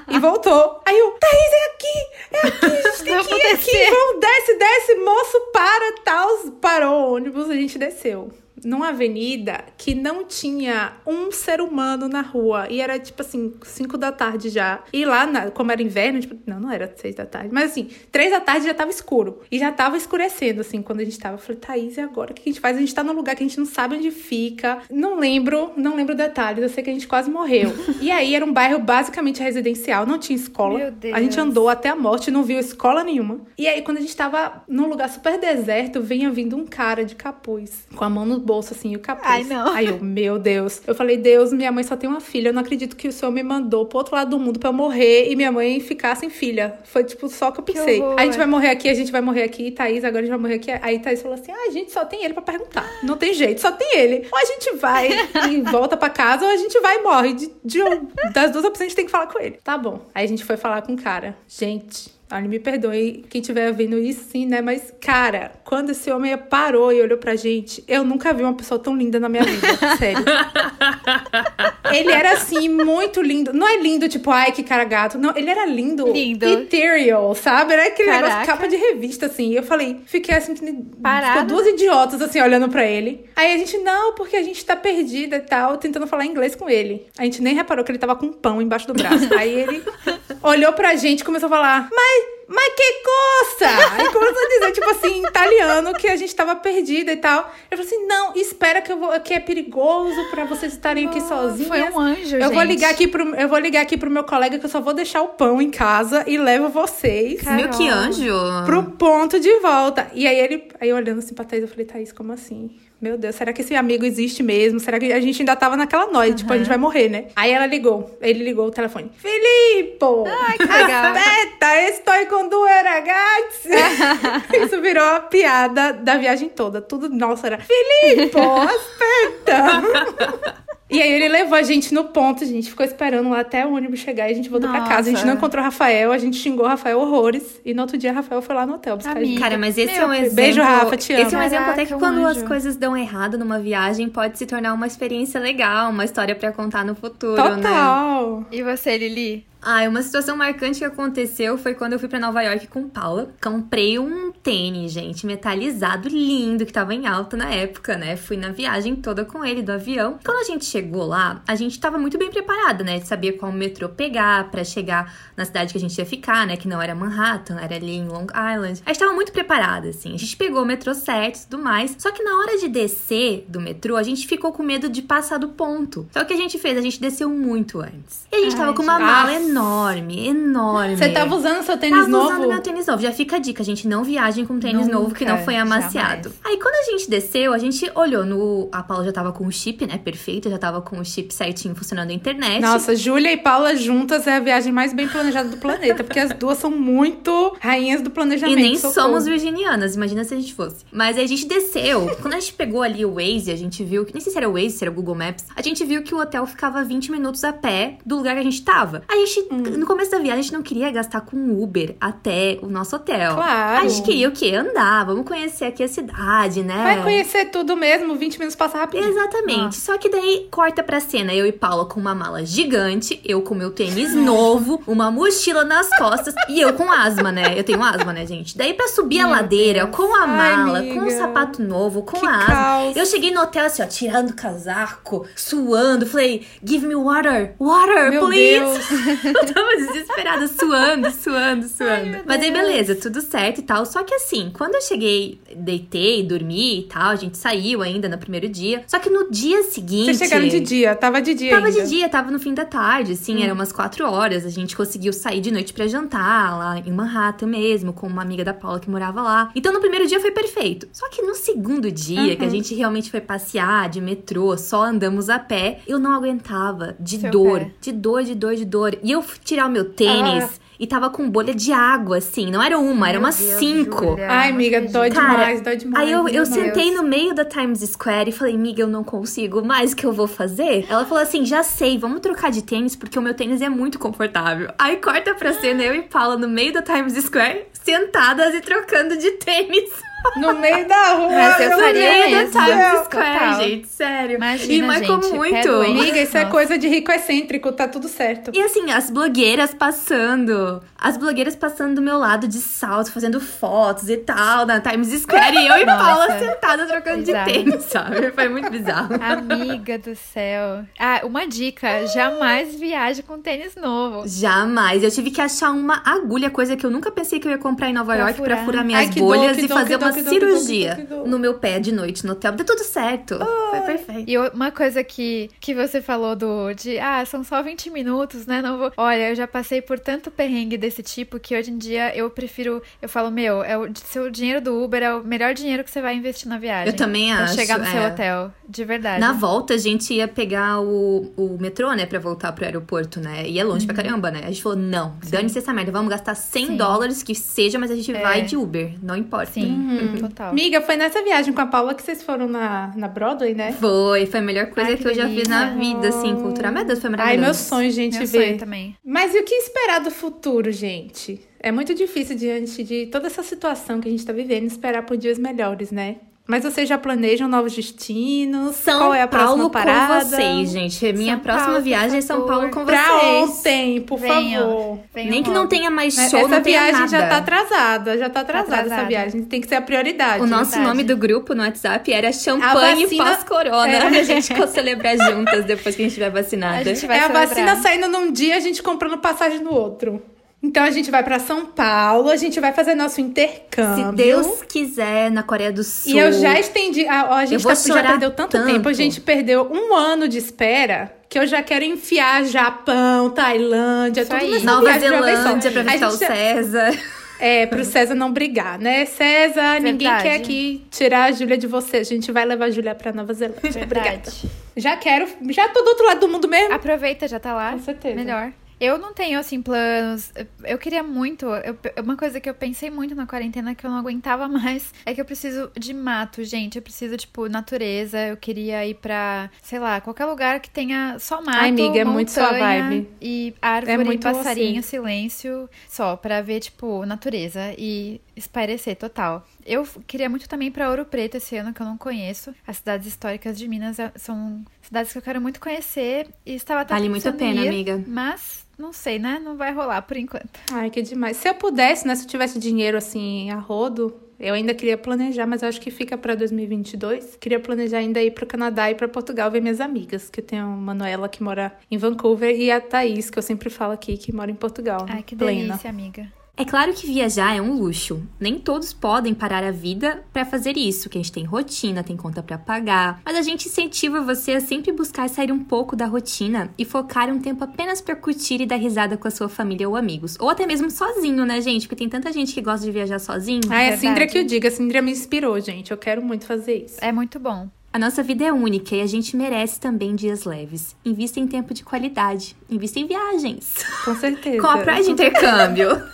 e voltou. Aí eu, Thaís, é aqui! É aqui, a gente tem que ir aqui.
descer.
Vamos, desce, desce, moço, para, tal. Parou o ônibus, a gente desceu. Numa avenida que não tinha um ser humano na rua. E era, tipo assim, 5 da tarde já. E lá, na- como era inverno, tipo, não, não era 6 da tarde. Mas assim, 3 da tarde já tava escuro. E já tava escurecendo, assim, quando a gente tava. Eu falei, Thaís, e agora? O que a gente faz? A gente tá num lugar que a gente não sabe onde fica. Não lembro, não lembro detalhes. Eu sei que a gente quase morreu. e aí era um bairro basicamente residencial, não tinha escola.
Meu Deus.
A gente andou até a morte, não viu escola nenhuma. E aí, quando a gente tava num lugar super deserto, vinha vindo um cara de capuz, com a mão no bolso, assim, o capuz.
Ai, não.
Aí eu, meu Deus. Eu falei, Deus, minha mãe só tem uma filha. Eu não acredito que o Senhor me mandou pro outro lado do mundo pra eu morrer e minha mãe ficar sem filha. Foi, tipo, só que eu
Que
pensei.
horror.
a gente vai morrer aqui, a gente vai morrer aqui. Thaís, agora a gente vai morrer aqui. Aí Thaís falou assim, ah, a gente só tem ele pra perguntar. Não tem jeito, só tem ele. Ou a gente vai e volta pra casa, ou a gente vai e morre. De, de- das duas opções, a gente tem que falar com ele. Tá bom. Aí a gente foi falar com o cara. Gente... Olha, me perdoe quem estiver vendo isso, sim, né? Mas, cara, quando esse homem parou e olhou pra gente, eu nunca vi uma pessoa tão linda na minha vida. Sério. ele era, assim, muito lindo. Não é lindo, tipo, ai, que cara gato. Não, ele era lindo.
Lindo.
Ethereal, sabe? Era aquele
Caraca.
negócio, capa de revista, assim. E eu falei, fiquei assim,
Parada.
ficou duas idiotas, assim, olhando pra ele. Aí a gente, não, porque a gente tá perdida e tal, tentando falar inglês com ele. A gente nem reparou que ele tava com um pão embaixo do braço. Aí ele olhou pra gente e começou a falar, mas. Mas que coisa! Aí começou a dizer, tipo assim, em italiano, que a gente tava perdida e tal. Ele falou assim: não, espera que eu vou, que é perigoso pra vocês estarem aqui sozinhos.
Foi um anjo,
Eu vou
gente.
ligar aqui pro, eu vou ligar aqui pro meu colega que eu só vou deixar o pão em casa e levo vocês
Carol.
Meu, que anjo.
pro ponto de volta. E aí ele, aí olhando assim pra Thaís, eu falei, Thaís, como assim? Meu Deus, será que esse amigo existe mesmo? Será que a gente ainda tava naquela noia, tipo, a gente vai morrer, né? Aí ela ligou, ele ligou o telefone. Filippo!
Ai, que legal.
Aspetta, estou com due ragazzi! Isso virou a piada da viagem toda. Tudo, nossa, era Filippo, aspetta! E aí ele levou a gente no ponto, a gente ficou esperando lá até o ônibus chegar e a gente voltou pra casa. A gente
Nossa.
não encontrou o Rafael, a gente xingou o Rafael horrores. E no outro dia, o Rafael foi lá no hotel buscar a gente.
Amiga.
Cara, mas esse
Meu,
é um exemplo.
beijo, Rafa, te
Esse é um
amo.
exemplo até que
Caraca, um
quando as
anjo.
coisas dão errado numa viagem, pode se tornar uma experiência legal, uma história pra contar no futuro, né?
Total.
E você, Lili?
Ah, uma situação marcante que aconteceu foi quando eu fui pra Nova York com Paula. Comprei um tênis, gente, metalizado, lindo, que tava em alta na época, né? Fui na viagem toda com ele do avião. Quando a gente chegou lá, a gente tava muito bem preparada, né? Sabia qual metrô pegar pra chegar na cidade que a gente ia ficar, né? Que não era Manhattan, era ali em Long Island. A gente tava muito preparada, assim. A gente pegou o metrô certo e tudo mais. Só que na hora de descer do metrô, a gente ficou com medo de passar do ponto. Então o que a gente fez? A gente desceu muito antes. E a gente
Ai,
tava com uma mala
Nossa.
Enorme, enorme.
Você tava usando seu tênis
Tava
novo?
usando meu tênis novo. Já fica a dica, gente. Não viagem com tênis
Nunca,
novo que não foi amaciado.
jamais.
Aí quando a gente desceu, a gente olhou no. A Paula já tava com o chip, né? Perfeito. Já tava com o chip certinho funcionando a internet.
Nossa, Júlia e Paula juntas é a viagem mais bem planejada do planeta, porque as duas são muito rainhas do
E
planejamento.
nem
socorro.
somos virginianas, imagina se a gente fosse. Mas aí a gente desceu. Quando a gente pegou ali o Waze, a gente viu que. Nem sei se era o Waze, se era o Google Maps. A gente viu que o hotel ficava 20 minutos a pé do lugar que a gente tava. A gente,
Hum.
no começo da viagem, a gente não queria gastar com Uber até o nosso hotel.
Claro.
A gente queria o quê? Andar, vamos conhecer aqui a cidade, né?
Vai conhecer tudo mesmo, 20 minutos passa rapidinho.
Exatamente. Só que daí corta pra cena. Eu e Paula com uma mala gigante, eu com meu tênis novo, uma mochila nas costas e eu com asma, né? Eu tenho asma, né, gente? Daí pra subir a
Meu
ladeira
Deus.
com a
Ai,
mala, com o
amiga.
sapato novo, com
Que
a asma.
caos.
Eu cheguei no hotel assim, ó, tirando o casaco, suando. Falei, give me water, water,
Meu
please.
Deus.
Eu tava desesperada, suando, suando, suando.
meu
Mas aí, beleza, tudo certo e tal. Só que assim, quando eu cheguei, deitei, dormi e tal, a gente saiu ainda no primeiro dia. Só que no dia seguinte.
Vocês chegaram de dia, tava de dia
Tava
ainda.
de dia, tava no fim da tarde, assim,
Hum.
eram umas quatro horas. A gente conseguiu sair de noite pra jantar lá em Manhattan mesmo, com uma amiga da Paula que morava lá. Então no primeiro dia foi perfeito. Só que no segundo dia, que a
Uhum.
gente realmente foi passear de metrô, só andamos a pé, eu não aguentava de
Seu
dor,
pé.
de dor, de dor, de dor. E eu fui tirar o meu tênis.
Ah.
E tava com bolha de água, assim. Não era uma, era umas
Deus,
cinco.
Ai, amiga, dói
Cara,
demais, dói demais.
Aí eu, eu
Deus.
sentei no meio da Times Square e falei, miga, eu não consigo mais, o que eu vou fazer? Ela falou assim, já sei, vamos trocar de tênis, porque o meu tênis é muito confortável. Aí corta pra cena, eu e Paula no meio da Times Square, sentadas e trocando de tênis.
No meio da rua.
Mas eu faria
céu.
Times Square,
total.
gente, sério.
Imagina,
e
gente,
muito.
Amiga, isso é
Nossa.
coisa de rico excêntrico, tá tudo certo.
E assim, as blogueiras passando. As blogueiras passando do meu lado de salto, fazendo fotos e tal, na Times Square. E eu e
Nossa.
Paula sentada trocando
Bizarro.
de tênis, sabe? Foi muito bizarro.
Amiga do céu. Ah, uma dica: jamais viaje com tênis novo.
Jamais. Eu tive que achar uma agulha, coisa que eu nunca pensei que eu ia comprar em Nova
Pra
York pra
furar.
furar minhas
Ai,
bolhas
que
e
dor,
fazer
dor,
uma cirurgia no meu pé de noite no hotel. Deu tudo certo. Foi perfeito.
E uma coisa que, que você falou do de, ah, são só 20 minutos, né? Não vou. Olha, eu já passei por tanto perrengue desse tipo que hoje em dia eu prefiro. Eu falo, meu, é o seu dinheiro do Uber é o melhor dinheiro que você vai investir na viagem.
Eu também
pra
acho.
chegar no seu
é.
hotel. De verdade.
Na volta, a gente ia pegar o, o metrô, né, pra voltar pro aeroporto, né? E é longe pra caramba, né? A gente falou, não, dane-se essa merda, vamos gastar 100
Uhum. Sim.
dólares, que seja, mas a gente
É.
vai de Uber, não importa.
Sim. Total.
Miga, foi nessa viagem com a Paula que vocês foram na, na Broadway, né?
Foi, foi a melhor coisa
Ai,
que,
que
eu já fiz na vida, assim, cultural. Meu Deus, foi
Ai,
maravilhoso.
meu sonho, gente,
Meu
ver.
sonho também.
Mas e o que esperar do futuro, gente? É muito difícil diante de toda essa situação que a gente tá vivendo esperar por dias melhores, né? Mas vocês já planejam novos destinos?
São
Qual é a próxima
Paulo
parada?
com vocês, gente. Minha
São
próxima
Paulo,
viagem é São. Paulo com
Pra
vocês.
ontem, por
Venham.
favor.
Venham
Nem que
logo.
não tenha mais
Mas
show,
essa
não tenha
viagem
nada.
já tá atrasada, já tá atrasada, essa
atrasada.
viagem. Tem que ser a prioridade.
O nosso
verdade.
nome do grupo no WhatsApp era Champanhe
vacina-
pós-corona.
É.
A gente for celebrar juntas depois que a gente estiver
A
vacinada.
gente vai
é a
celebrar.
vacina saindo num dia, a gente comprando passagem no outro. Então a gente vai pra São Paulo, a gente vai fazer nosso intercâmbio.
Se Deus quiser, na Coreia do Sul.
E eu já estendi. A, ó, a gente tá- já perdeu tanto,
tanto.
tempo, a gente perdeu um ano de espera. Que eu já quero enfiar Japão, Tailândia,
Isso
tudo
aí.
nessa
Nova. Zelândia pra visitar o
já-
César.
É, pro César não brigar, né? César, ninguém
Verdade.
quer aqui tirar a Júlia de você. A gente vai levar a Júlia pra Nova Zelândia. Obrigada.
Verdade.
Já quero. Já tô do outro lado do mundo mesmo.
Aproveita, já tá lá.
Com certeza.
Melhor. Eu não tenho, assim, planos. Eu- queria muito. eu- uma coisa que eu pensei muito na quarentena que eu não aguentava mais é que eu preciso de mato, gente. Eu preciso, tipo, natureza. Eu queria ir pra, sei lá, qualquer lugar que tenha só mato.
Ai, amiga, é muito sua vibe.
E árvore,
É muito
passarinho,
você.
silêncio. Só pra ver, tipo, natureza e espairecer total. Eu queria muito também ir pra Ouro Preto esse ano, que eu não conheço. As cidades históricas de Minas é- são cidades que eu quero muito conhecer. E estava até
Vale muito a pena,
ir,
amiga.
Mas não sei, né? Não vai rolar por enquanto.
Ai, que demais. Se eu pudesse, né? Se eu tivesse dinheiro assim, a rodo, eu ainda queria planejar, mas eu acho que fica pra 2022. Queria planejar ainda ir pro Canadá e pra Portugal ver minhas amigas, que eu tenho a Manuela que mora em Vancouver e a Thaís, que eu sempre falo aqui, que mora em Portugal.
Ai, que
plena.
delícia, amiga.
É claro que viajar é um luxo. Nem todos podem parar a vida pra fazer isso, que a gente tem rotina, tem conta pra pagar. Mas a gente incentiva você a sempre buscar sair um pouco da rotina e focar um tempo apenas pra curtir e dar risada com a sua família ou amigos. Ou até mesmo sozinho, né, gente? Porque tem tanta gente que gosta de viajar sozinho.
Ah, é a. Sindra que eu digo. A Sindra me inspirou, gente. Eu quero muito fazer isso.
É muito bom.
A nossa vida é única e a gente merece também dias leves. Invista em tempo de qualidade. Invista em viagens.
Com certeza.
Com a praia de intercâmbio.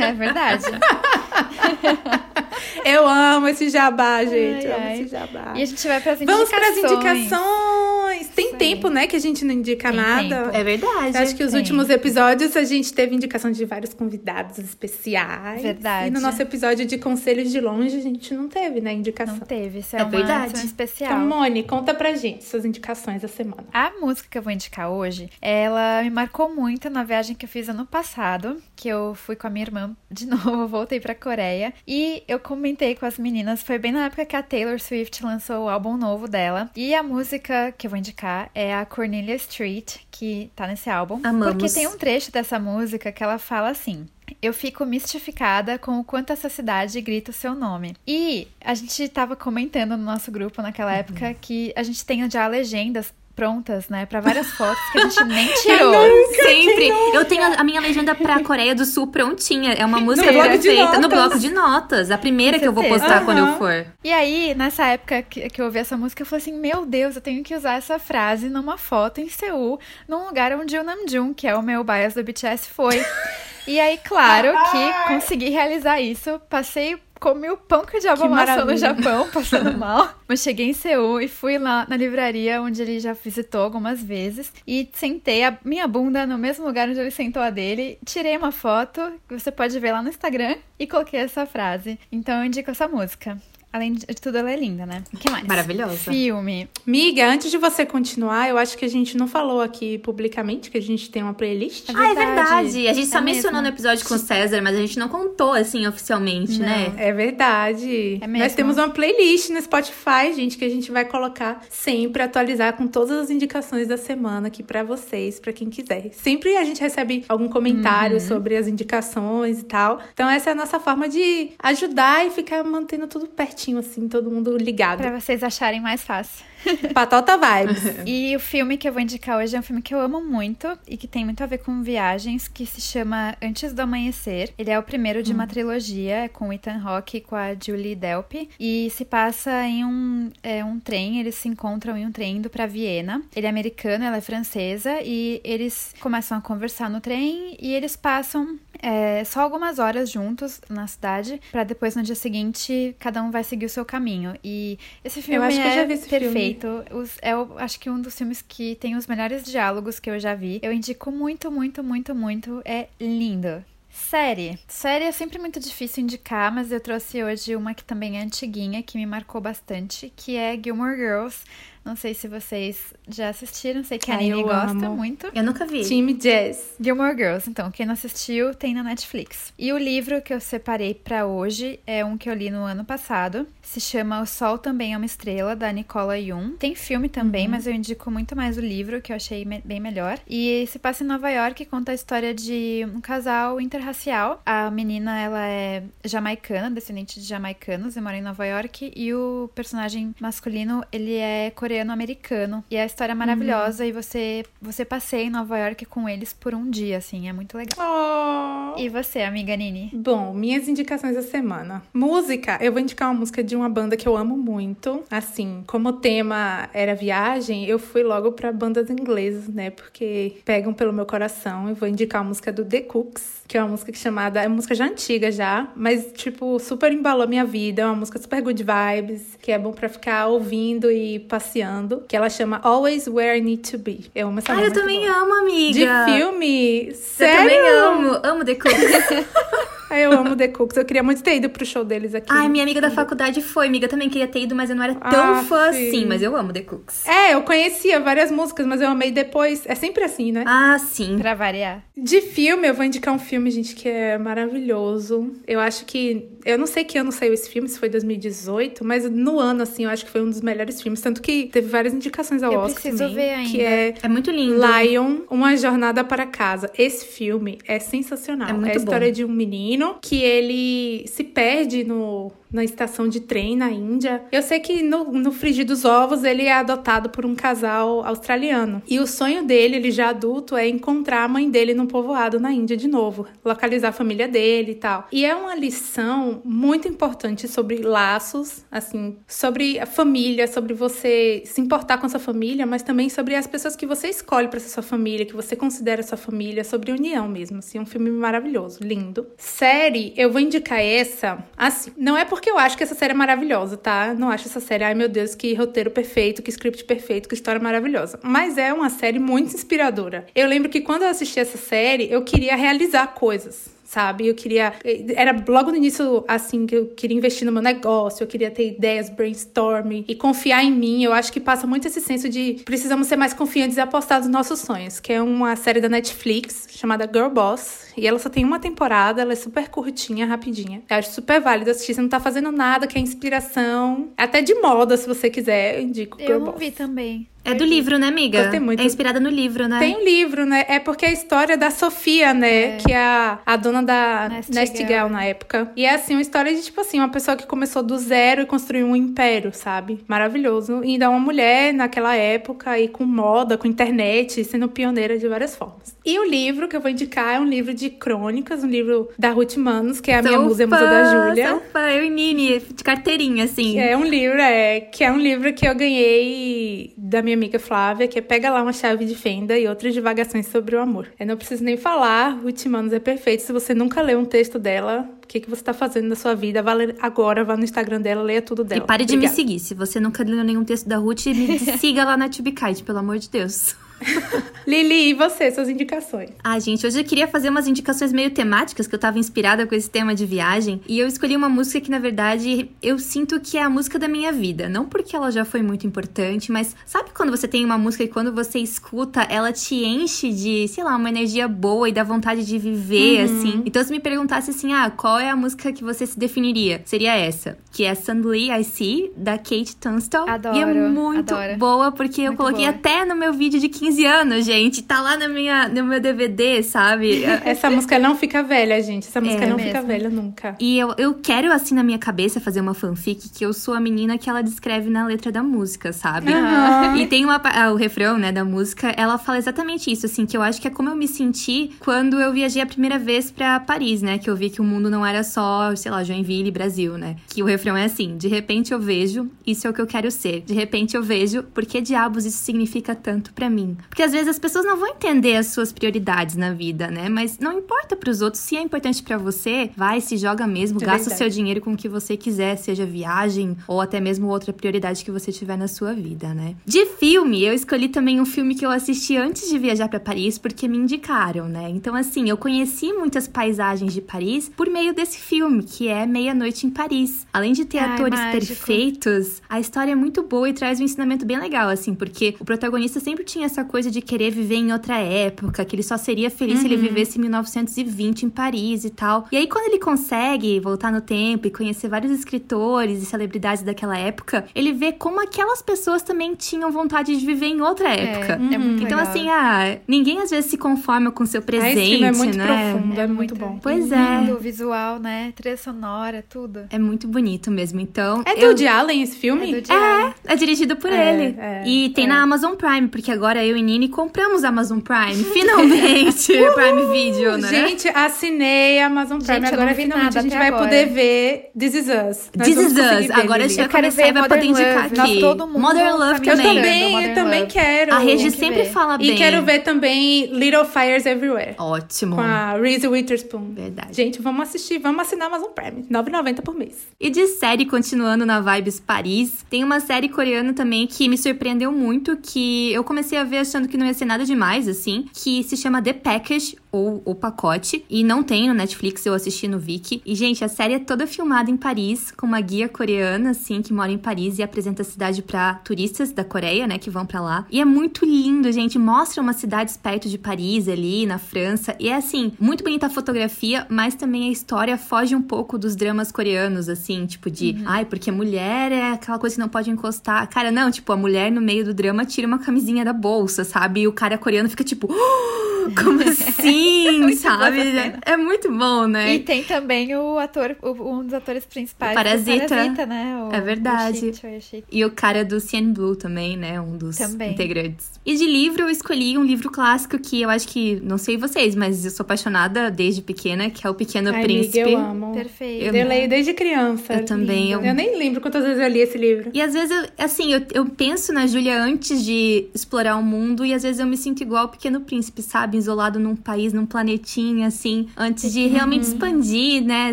É verdade.
Eu amo esse jabá, gente.
Ai,
eu amo esse jabá.
E a gente vai pras
Vamos
indicações.
pras indicações. Tem
aí.
tempo, né, que a gente não indica
Tem
nada.
tempo.
É verdade.
Eu acho que os
tem.
últimos episódios a gente teve indicação de vários convidados especiais.
Verdade.
E no nosso episódio de Conselhos de Longe a gente não teve, né, indicação.
Não teve, isso é,
É
uma
verdade.
especial.
Moni, conta pra gente suas indicações da semana.
A música que eu vou indicar hoje, ela me marcou muito na viagem que eu fiz ano passado, que eu fui com a minha irmã de novo, voltei pra Coreia, e eu comentei com as meninas, foi bem na época que a Taylor Swift lançou o álbum novo dela, e a música que eu vou indicar é a Cornelia Street, que tá nesse álbum,
Amamos.
porque tem um trecho dessa música que ela fala assim: eu fico mistificada com o quanto essa cidade grita o seu nome. E a gente tava comentando no nosso grupo naquela
Uhum.
época que a gente tem já legendas prontas, né, Pra várias fotos que a gente nem tirou.
Sempre. Eu tenho a minha legenda pra Coreia do Sul prontinha. É uma música
bloco de
perfeita. No bloco de notas. A primeira que eu vou postar quando eu for.
E aí, nessa época que, que eu ouvi essa música, eu falei assim: Meu Deus, eu tenho que usar essa frase numa foto em Seul, num lugar onde o Namjoon, que é o meu bias do BTS, foi. E aí, claro que consegui realizar isso. Passei, comi o pão que o diabo amassou no. Japão, passando mal. Mas cheguei em Seul e fui lá na livraria onde ele já visitou algumas vezes. E sentei a minha bunda no mesmo lugar onde ele sentou a dele. Tirei uma foto, que você pode ver lá no Instagram, e coloquei essa frase. Então eu indico essa música. Além de tudo, ela é linda, né? O que mais?
Maravilhosa.
Filme.
Miga, antes de você continuar, eu acho que a gente não falou aqui publicamente que a gente tem uma playlist.
Ah, é verdade. A gente só
É
mencionou
mesmo.
no episódio com o César, mas a gente não contou assim oficialmente,
Não.
né?
É verdade.
É mesmo?
Nós temos uma playlist no Spotify, gente, que a gente vai colocar sempre, atualizar com todas as indicações da semana aqui pra vocês, pra quem quiser. Sempre a gente recebe algum comentário
Uhum.
sobre as indicações e tal. Então essa é a nossa forma de ajudar e ficar mantendo tudo pertinho, assim, todo mundo ligado.
Pra vocês acharem mais fácil.
Patota vibes.
E o filme que eu vou indicar hoje é um filme que eu amo muito e que tem muito a ver com viagens, que se chama Antes do Amanhecer. Ele é o primeiro de uma trilogia, é com o Ethan Hawke e com a Julie Delpy. E se passa em um, é, um trem, eles se encontram em um trem indo pra Viena. Ele é americano, ela é francesa, e eles começam a conversar no trem e eles passam é, só algumas horas juntos na cidade, para depois no dia seguinte cada um vai seguir o seu caminho. E esse filme
eu acho que
é
eu já vi esse
perfeito. Os, é, eu acho que um dos filmes que tem os melhores diálogos que eu já vi. Eu indico muito, muito, muito, muito. É lindo. Série. Série é sempre muito difícil indicar, mas eu trouxe hoje uma que também é antiguinha, que me marcou bastante, que é Gilmore Girls. Não sei se vocês já assistiram, sei que a Nini gosta
amo.
muito.
Eu nunca vi.
Time Jazz.
Gilmore Girls, então, quem não assistiu tem na Netflix. E o livro que eu separei pra hoje é um que eu li no ano passado. Se chama O Sol Também é uma Estrela, da Nicola Jung. Tem filme também, mas eu indico muito mais o livro, que eu achei me- bem melhor. E se passa em Nova York e conta a história de um casal interracial. A menina, ela é jamaicana, descendente de jamaicanos, e mora em Nova York. E o personagem masculino, ele é coreano-americano. E a história é maravilhosa e você, você passeia em Nova York com eles por um dia, assim, é muito legal.
Oh.
E você, amiga Nini?
Bom, minhas indicações da semana. Música, eu vou indicar uma música de uma banda que eu amo muito. Assim, como o tema era viagem, eu fui logo pra bandas inglesas, né? Porque pegam pelo meu coração. Eu vou indicar a música do The Cooks, que é uma música chamada. É uma música já antiga já, mas, tipo, super embalou a minha vida. É uma música super good vibes, que é bom pra ficar ouvindo e passeando. Que ela chama Always Where I Need to Be. Eu amo essa
Ah, eu também
muito.
amo, amiga.
De filme?
Eu
Sério?
também amo. Amo The Cooks.
Ai, eu amo The Cooks. Eu queria muito ter ido pro show deles aqui.
Ai, minha amiga da faculdade foi. Amiga também queria ter ido, mas eu não era tão
Ah,
fã
sim.
assim. Mas eu amo The Cooks.
É, eu conhecia várias músicas, mas eu amei depois. É sempre assim, né?
Ah, sim.
Pra variar.
De filme, eu vou indicar um filme, gente, que é maravilhoso. Eu acho que. Eu não sei que ano saiu esse filme, se foi 2018, mas no ano, assim, eu acho que foi um dos melhores filmes. Tanto que teve várias indicações ao
Eu
Oscar.
preciso
também,
ver ainda.
Que é
É muito lindo.
Lion, Uma Jornada para Casa. Esse filme é sensacional.
É muito
a história
bom.
de um menino que ele se perde no, na estação de trem na Índia. Eu sei que no, no frigir dos ovos ele é adotado por um casal australiano. E o sonho dele, ele já adulto, é encontrar a mãe dele num povoado na Índia de novo. Localizar a família dele e tal. E é uma lição muito importante sobre laços, assim, sobre a família, sobre você se importar com a sua família, mas também sobre as pessoas que você escolhe para ser sua família, que você considera sua família, sobre união mesmo, assim, um filme maravilhoso, lindo. Série, eu vou indicar essa, assim, não é porque eu acho que essa série é maravilhosa, tá? Não acho essa série, ai meu Deus, que roteiro perfeito, que script perfeito, que história maravilhosa. Mas é uma série muito inspiradora. Eu lembro que quando eu assisti essa série, eu queria realizar coisas sabe? Eu queria. Era logo no início, assim, que eu queria investir no meu negócio, eu queria ter ideias, brainstorming e confiar em mim. Eu acho que passa muito esse senso de precisamos ser mais confiantes e apostar nos nossos sonhos, que é uma série da Netflix chamada Girl Boss. E ela só tem uma temporada, ela é super curtinha, rapidinha. Eu acho super válido assistir. Você não tá fazendo nada, que é inspiração. Até de moda, se você quiser, eu indico Girl
Eu não
Boss.
vi também.
É do livro, né, amiga?
Gostei muito.
É inspirada no livro, né?
Tem um livro, né? É porque é a história da Sofia, né? Que é a, a dona da
Nest
Nest
Gal.
Gal na época. E é assim, uma história de, tipo assim, uma pessoa que começou do zero e construiu um império, sabe? Maravilhoso. E ainda uma mulher naquela época e com moda, com internet, sendo pioneira de várias formas. E o livro que eu vou indicar é um livro de crônicas, um livro da Ruth Manos, que é a minha
Sou
musa, e a
fã,
musa da Júlia.
Eu e Nini, de carteirinha, assim.
É um livro, é, que é um livro que eu ganhei da minha amiga Flávia, que é Pega lá uma chave de fenda e outras divagações sobre o amor. Eu não preciso nem falar, Ruth Manos é perfeito. Se você nunca leu um texto dela, o que, que você tá fazendo na sua vida? Vá agora, vá no Instagram dela, leia tudo
E
dela.
pare de me
Obrigada.
seguir. Se você nunca leu nenhum texto da Ruth, me siga lá na Tubekite, pelo amor de Deus.
Lili, e você, suas indicações?
Ah, gente, hoje eu queria fazer umas indicações meio temáticas, que eu tava inspirada com esse tema de viagem. E eu escolhi uma música que, na verdade, eu sinto que é a música da minha vida. Não porque ela já foi muito importante, mas sabe quando você tem uma música e quando você escuta, ela te enche de, sei lá, uma energia boa e dá vontade de viver, assim? Então, se me perguntasse assim, ah, qual é a música que você se definiria? Seria essa, que é Suddenly I See, da Kate Tunstall. E é
Adoro,
muito
adoro.
boa, porque eu
Muito
coloquei
boa.
até no meu vídeo de 15 anos, gente. Tá lá na minha, no meu DVD, sabe?
Essa música não fica velha, gente. Essa música
É
não
mesmo.
fica velha nunca.
E eu, eu quero, assim, na minha cabeça, fazer uma fanfic que eu sou a menina que ela descreve na letra da música, sabe?
Aham.
E tem uma, o refrão, né, da música, ela fala exatamente isso, assim, que eu acho que é como eu me senti quando eu viajei a primeira vez pra Paris, né? Que eu vi que o mundo não era só, sei lá, Joinville, Brasil, né? Que o refrão é assim: de repente eu vejo, isso é o que eu quero ser. De repente eu vejo, por que diabos isso significa tanto pra mim? Assim. Porque às vezes as pessoas não vão entender as suas prioridades na vida, né? Mas não importa para os outros, se é importante para você, vai, se joga mesmo, é gasta o seu dinheiro com o que você quiser, seja viagem ou até mesmo outra prioridade que você tiver na sua vida, né? De filme, eu escolhi também um filme que eu assisti antes de viajar para Paris porque me indicaram, né? Então assim, eu conheci muitas paisagens de Paris por meio desse filme, que é Meia-noite em Paris. Além de ter Ai, atores mágico. perfeitos, a história é muito boa e traz um ensinamento bem legal, assim, porque o protagonista sempre tinha essa coisa de querer viver em outra época, que ele só seria feliz uhum. se ele uhum. vivesse em 1920 em Paris e tal. E aí, quando ele consegue voltar no tempo e conhecer vários escritores e celebridades daquela época, ele vê como aquelas pessoas também tinham vontade de viver em outra é, época. É, é muito então, legal. assim, ah, ninguém às vezes se conforma com seu presente, ah, esse filme é
muito
né?
profundo, é, é muito bom.
Pois é.
Lindo, visual, né? Trilha sonora, tudo.
É muito bonito mesmo. Então.
É do Woody Allen esse filme?
É, do é, é dirigido por é, ele. É, e tem na Amazon Prime, porque agora eu e Nini compramos Amazon Prime. Finalmente! Prime Video, né?
Gente, assinei a Amazon Prime. Gente, agora finalmente a gente vai agora. poder ver This Is Us.
Nós This Is Us. Agora eu quero ver, vai poder indicar aqui. Nós,
todo mundo
Modern Love
também. Eu também, eu também quero.
A Regi sempre ver. fala bem.
E quero ver também Little Fires Everywhere.
Ótimo.
Com a Reese Witherspoon.
Verdade.
Gente, vamos assistir, vamos assinar a Amazon Prime. R$ 9,90 por mês.
E de série, continuando na Vibes Paris, tem uma série coreana também que me surpreendeu muito, que eu comecei a ver achando que não ia ser nada demais, assim, que se chama The Package, ou O Pacote. E não tem no Netflix, eu assisti no Viki. E, gente, a série é toda filmada em Paris, com uma guia coreana, assim, que mora em Paris e apresenta a cidade para turistas da Coreia, né, que vão para lá. E é muito lindo, gente. Mostra uma cidade perto de Paris, ali, na França. E é, assim, muito bonita a fotografia, mas também a história foge um pouco dos dramas coreanos, assim, tipo de, uhum. ai, porque mulher é aquela coisa que não pode encostar. Cara, não, tipo, a mulher no meio do drama tira uma camisinha da bolsa, sabe? E o cara coreano fica tipo, oh, como assim, é sabe? É muito bom, né?
E tem também o ator, um dos atores principais. O
Parasita.
Parasita né? O,
é verdade.
O
e o cara do Cien Blue também, né? Um dos também. integrantes. E de livro, eu escolhi um livro clássico que eu acho que, não sei vocês, mas eu sou apaixonada desde pequena, que é O Pequeno
Ai,
Príncipe.
Amiga, eu amo.
Perfeito.
Eu, eu leio desde criança.
Eu também.
Eu... eu... nem lembro quantas vezes eu li esse livro.
E às vezes, eu, assim, eu, eu penso na Júlia antes de explorar o mundo e às vezes eu me sinto igual o Pequeno Príncipe, sabe? Isolado num país, num planetinha, assim, antes de realmente uhum. expandir, né?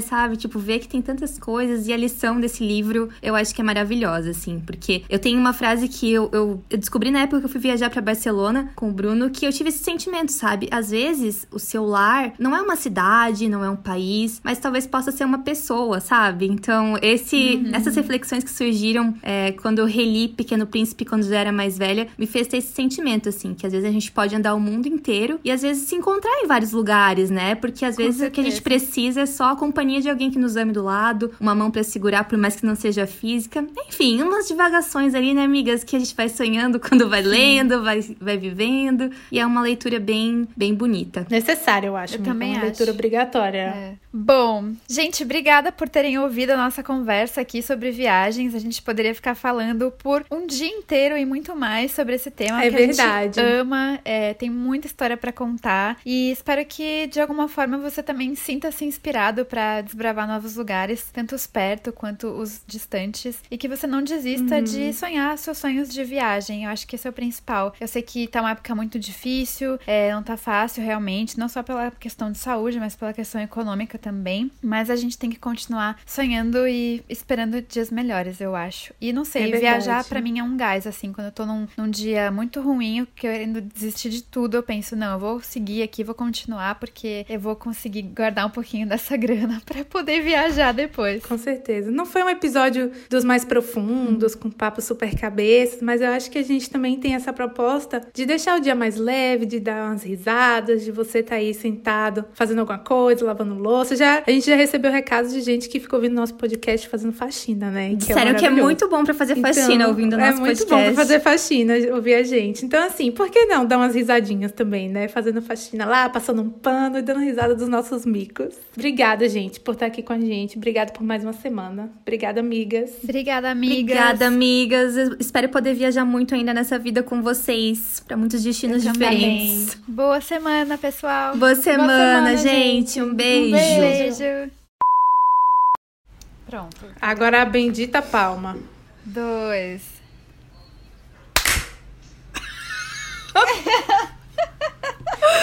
Sabe? Tipo, ver que tem tantas coisas e a lição desse livro eu acho que é maravilhosa, assim, porque eu tenho uma frase que eu, eu, eu descobri na época que eu fui viajar para Barcelona com o Bruno que eu tive esse sentimento, sabe? Às vezes o seu lar não é uma cidade, não é um país, mas talvez possa ser uma pessoa, sabe? Então, esse, uhum. essas reflexões que surgiram é, quando eu reli Pequeno Príncipe quando eu era mais velha, me fez ter esse sentimento, assim, que às vezes a gente pode andar o mundo inteiro e às vezes se encontrar em vários lugares, né? Porque às Com vezes certeza. o que a gente precisa é só a companhia de alguém que nos ame do lado, uma mão para segurar, por mais que não seja física. Enfim, umas divagações ali, né, amigas, que a gente vai sonhando quando vai lendo, vai, vai vivendo. E é uma leitura bem, bem bonita.
Necessária, eu acho.
Eu também
uma
acho.
leitura obrigatória.
É. Bom, gente, obrigada por terem ouvido a nossa conversa aqui sobre viagens. A gente poderia ficar falando por um dia inteiro e muito mais sobre esse tema.
É
que
verdade.
A gente ama, é, tem muita história para contar. E espero que, de alguma forma, você também sinta-se inspirado para desbravar novos lugares, tanto os perto quanto os distantes. E que você não desista uhum. de sonhar seus sonhos de viagem. Eu acho que esse é o principal. Eu sei que tá uma época muito difícil, é, não tá fácil realmente, não só pela questão de saúde, mas pela questão econômica também. Mas a gente tem que continuar sonhando e esperando dias melhores, eu acho. E não sei, é viajar para mim é um gás, assim, quando eu tô num, num dia muito ruim, querendo desistir de tudo, eu penso, não, eu vou seguir aqui, vou continuar, porque eu vou conseguir guardar um pouquinho dessa grana para poder viajar depois.
Com certeza. Não foi um episódio dos mais profundos, com papo super cabeças, mas eu acho que a gente também tem essa proposta de deixar o dia mais leve, de dar umas risadas, de você estar tá aí sentado fazendo alguma coisa, lavando louça. Já, a gente já recebeu recados de gente que ficou ouvindo nosso podcast fazendo faxina, né?
Que é Sério, é que é muito bom para fazer faxina então, ouvindo o nosso
podcast. É muito
podcast.
bom pra fazer faxina, ouvir a gente. Então, assim, por que não dar umas risadinhas também, né? Fazendo faxina lá, passando um pano e dando risada dos nossos micos. Obrigada, gente, por estar aqui com a gente. Obrigada por mais uma semana. Obrigada, amigas.
Obrigada, amigas.
Obrigada, amigas. Eu espero poder viajar muito ainda nessa vida com vocês, para muitos destinos diferentes.
Boa semana, pessoal.
Boa semana, Boa semana gente. gente. Um beijo.
Um beijo. Pronto.
Agora a bendita palma.
Dois.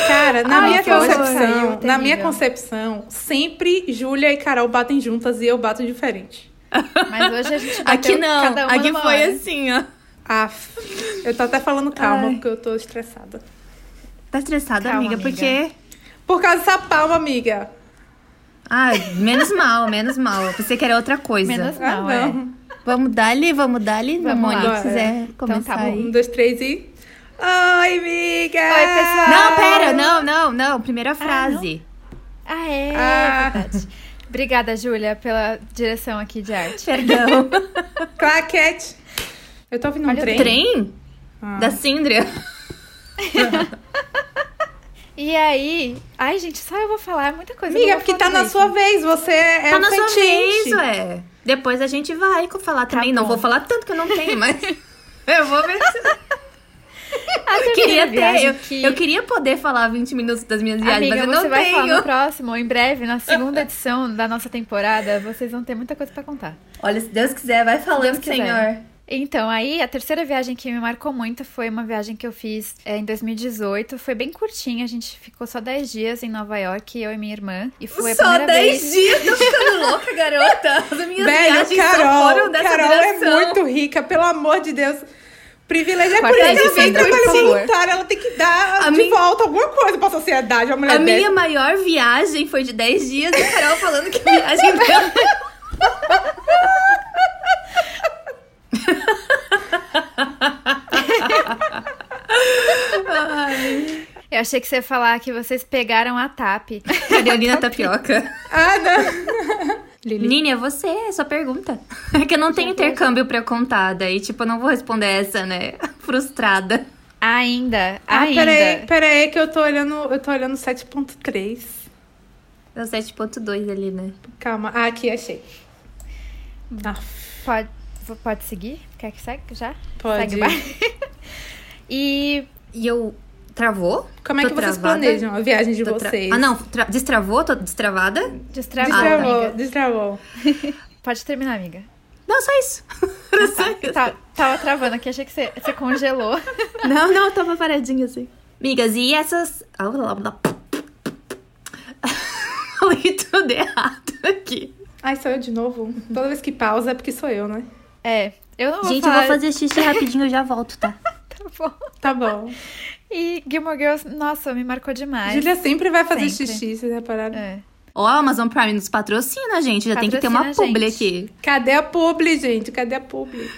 Cara, na
Ai,
minha concepção, na minha concepção, sempre Júlia e Carol batem juntas e eu bato diferente.
Mas hoje a gente bateu
Aqui não,
cada uma
aqui foi
hora.
assim, ó.
Aff, eu tô até falando calma
Ai.
porque eu tô estressada.
Tá estressada,
Calma,
amiga,
amiga.
porque.
Por causa dessa palma, amiga.
Ah, menos mal, menos mal. Eu pensei que era outra coisa.
Menos
Ah,
mal, é.
não.
Vamos dar-lhe, vamos dar-lhe.
Vamos
lá.
se quiser
Então
começar
tá bom.
aí.
Um, dois, três e. Oi, amiga!
Oi, pessoal!
Não, pera, não, não, não. Primeira frase.
Ah, é,
Ah.
verdade. Obrigada, Júlia, pela direção aqui de arte.
Perdão.
Claquete! Eu tô ouvindo um
Olha o
trem.
Trem?
Ah.
Da Síndria.
E aí... Ai, gente, só eu vou falar muita coisa. eu
Amiga,
não
porque tá
falar
na sua vez, você é
tá na sua vez, ué. Depois a gente vai falar também. não
bom.
vou falar tanto que eu não tenho, mas. eu vou ver se.
Terceira
queria ter. Eu,
que...
eu queria poder falar 20 minutos das minhas viagens,
Amiga,
mas eu
você
não
vai falar
tenho.
no próximo, em breve, na segunda edição da nossa temporada, vocês vão ter muita coisa pra contar.
Olha, se Deus quiser, vai falando. Senhor.
Então, aí, a terceira viagem que me marcou muito foi uma viagem que eu fiz é, em 2018. Foi bem curtinha, a gente ficou só 10 dias em Nova York, eu e minha irmã. E foi a
Só
primeira
10
vez...
dias, tô ficando louca, garota. As minhas
Velho,
viagens
Carol,
foram dessa
Carol é muito rica, pelo amor de Deus. Privilégio é por isso que trabalho voluntário. Ela tem que dar
A
de
minha-
volta alguma coisa pra sociedade, uma mulher
A
dessa.
minha maior viagem foi de 10 dias e a Carol falando que a viagem dela.
Eu achei que você ia falar que vocês pegaram a TAP.
Carolina Tapioca.
Ah, não. Lili.
Nini, é você, é sua pergunta. É que eu não tenho intercâmbio pra contar, daí, tipo, eu não vou responder essa, né? Frustrada.
Ainda,
Ah,
ainda.
peraí, peraí, que eu tô olhando, eu tô olhando 7.3.
É o 7.2 ali, né?
Calma. Ah, aqui, achei. Ah,
Pode, pode seguir? Quer que segue já?
Pode.
Segue e
E eu. Travou?
como é
Tô
que vocês
travada?
planejam a viagem de
Tô tra-
vocês?
Ah, não, tra- destravou? Tô destravada?
destravou,
Destravou,
amiga.
destravou.
Pode terminar, amiga.
Não, só isso. Era só isso.
Tá, tava travando aqui, achei que você, você congelou.
Não, não, eu tava paradinha assim. Migas, e essas. Ah. Falei tudo errado aqui.
Ai, sou eu de novo? Toda vez que pausa é porque sou eu, né?
É, eu não vou
Gente,
falar...
eu vou fazer xixi rapidinho, eu já volto, tá?
Tá bom.
Tá bom.
E Gilmore Girls, nossa, me marcou demais.
Júlia sempre vai fazer
Sempre.
xixi, vocês repararam?
É.
Ó, a Amazon Prime nos patrocina, gente. Já tem que ter uma
Patrocina
publi aqui.
Cadê a publi, gente? Cadê a publi?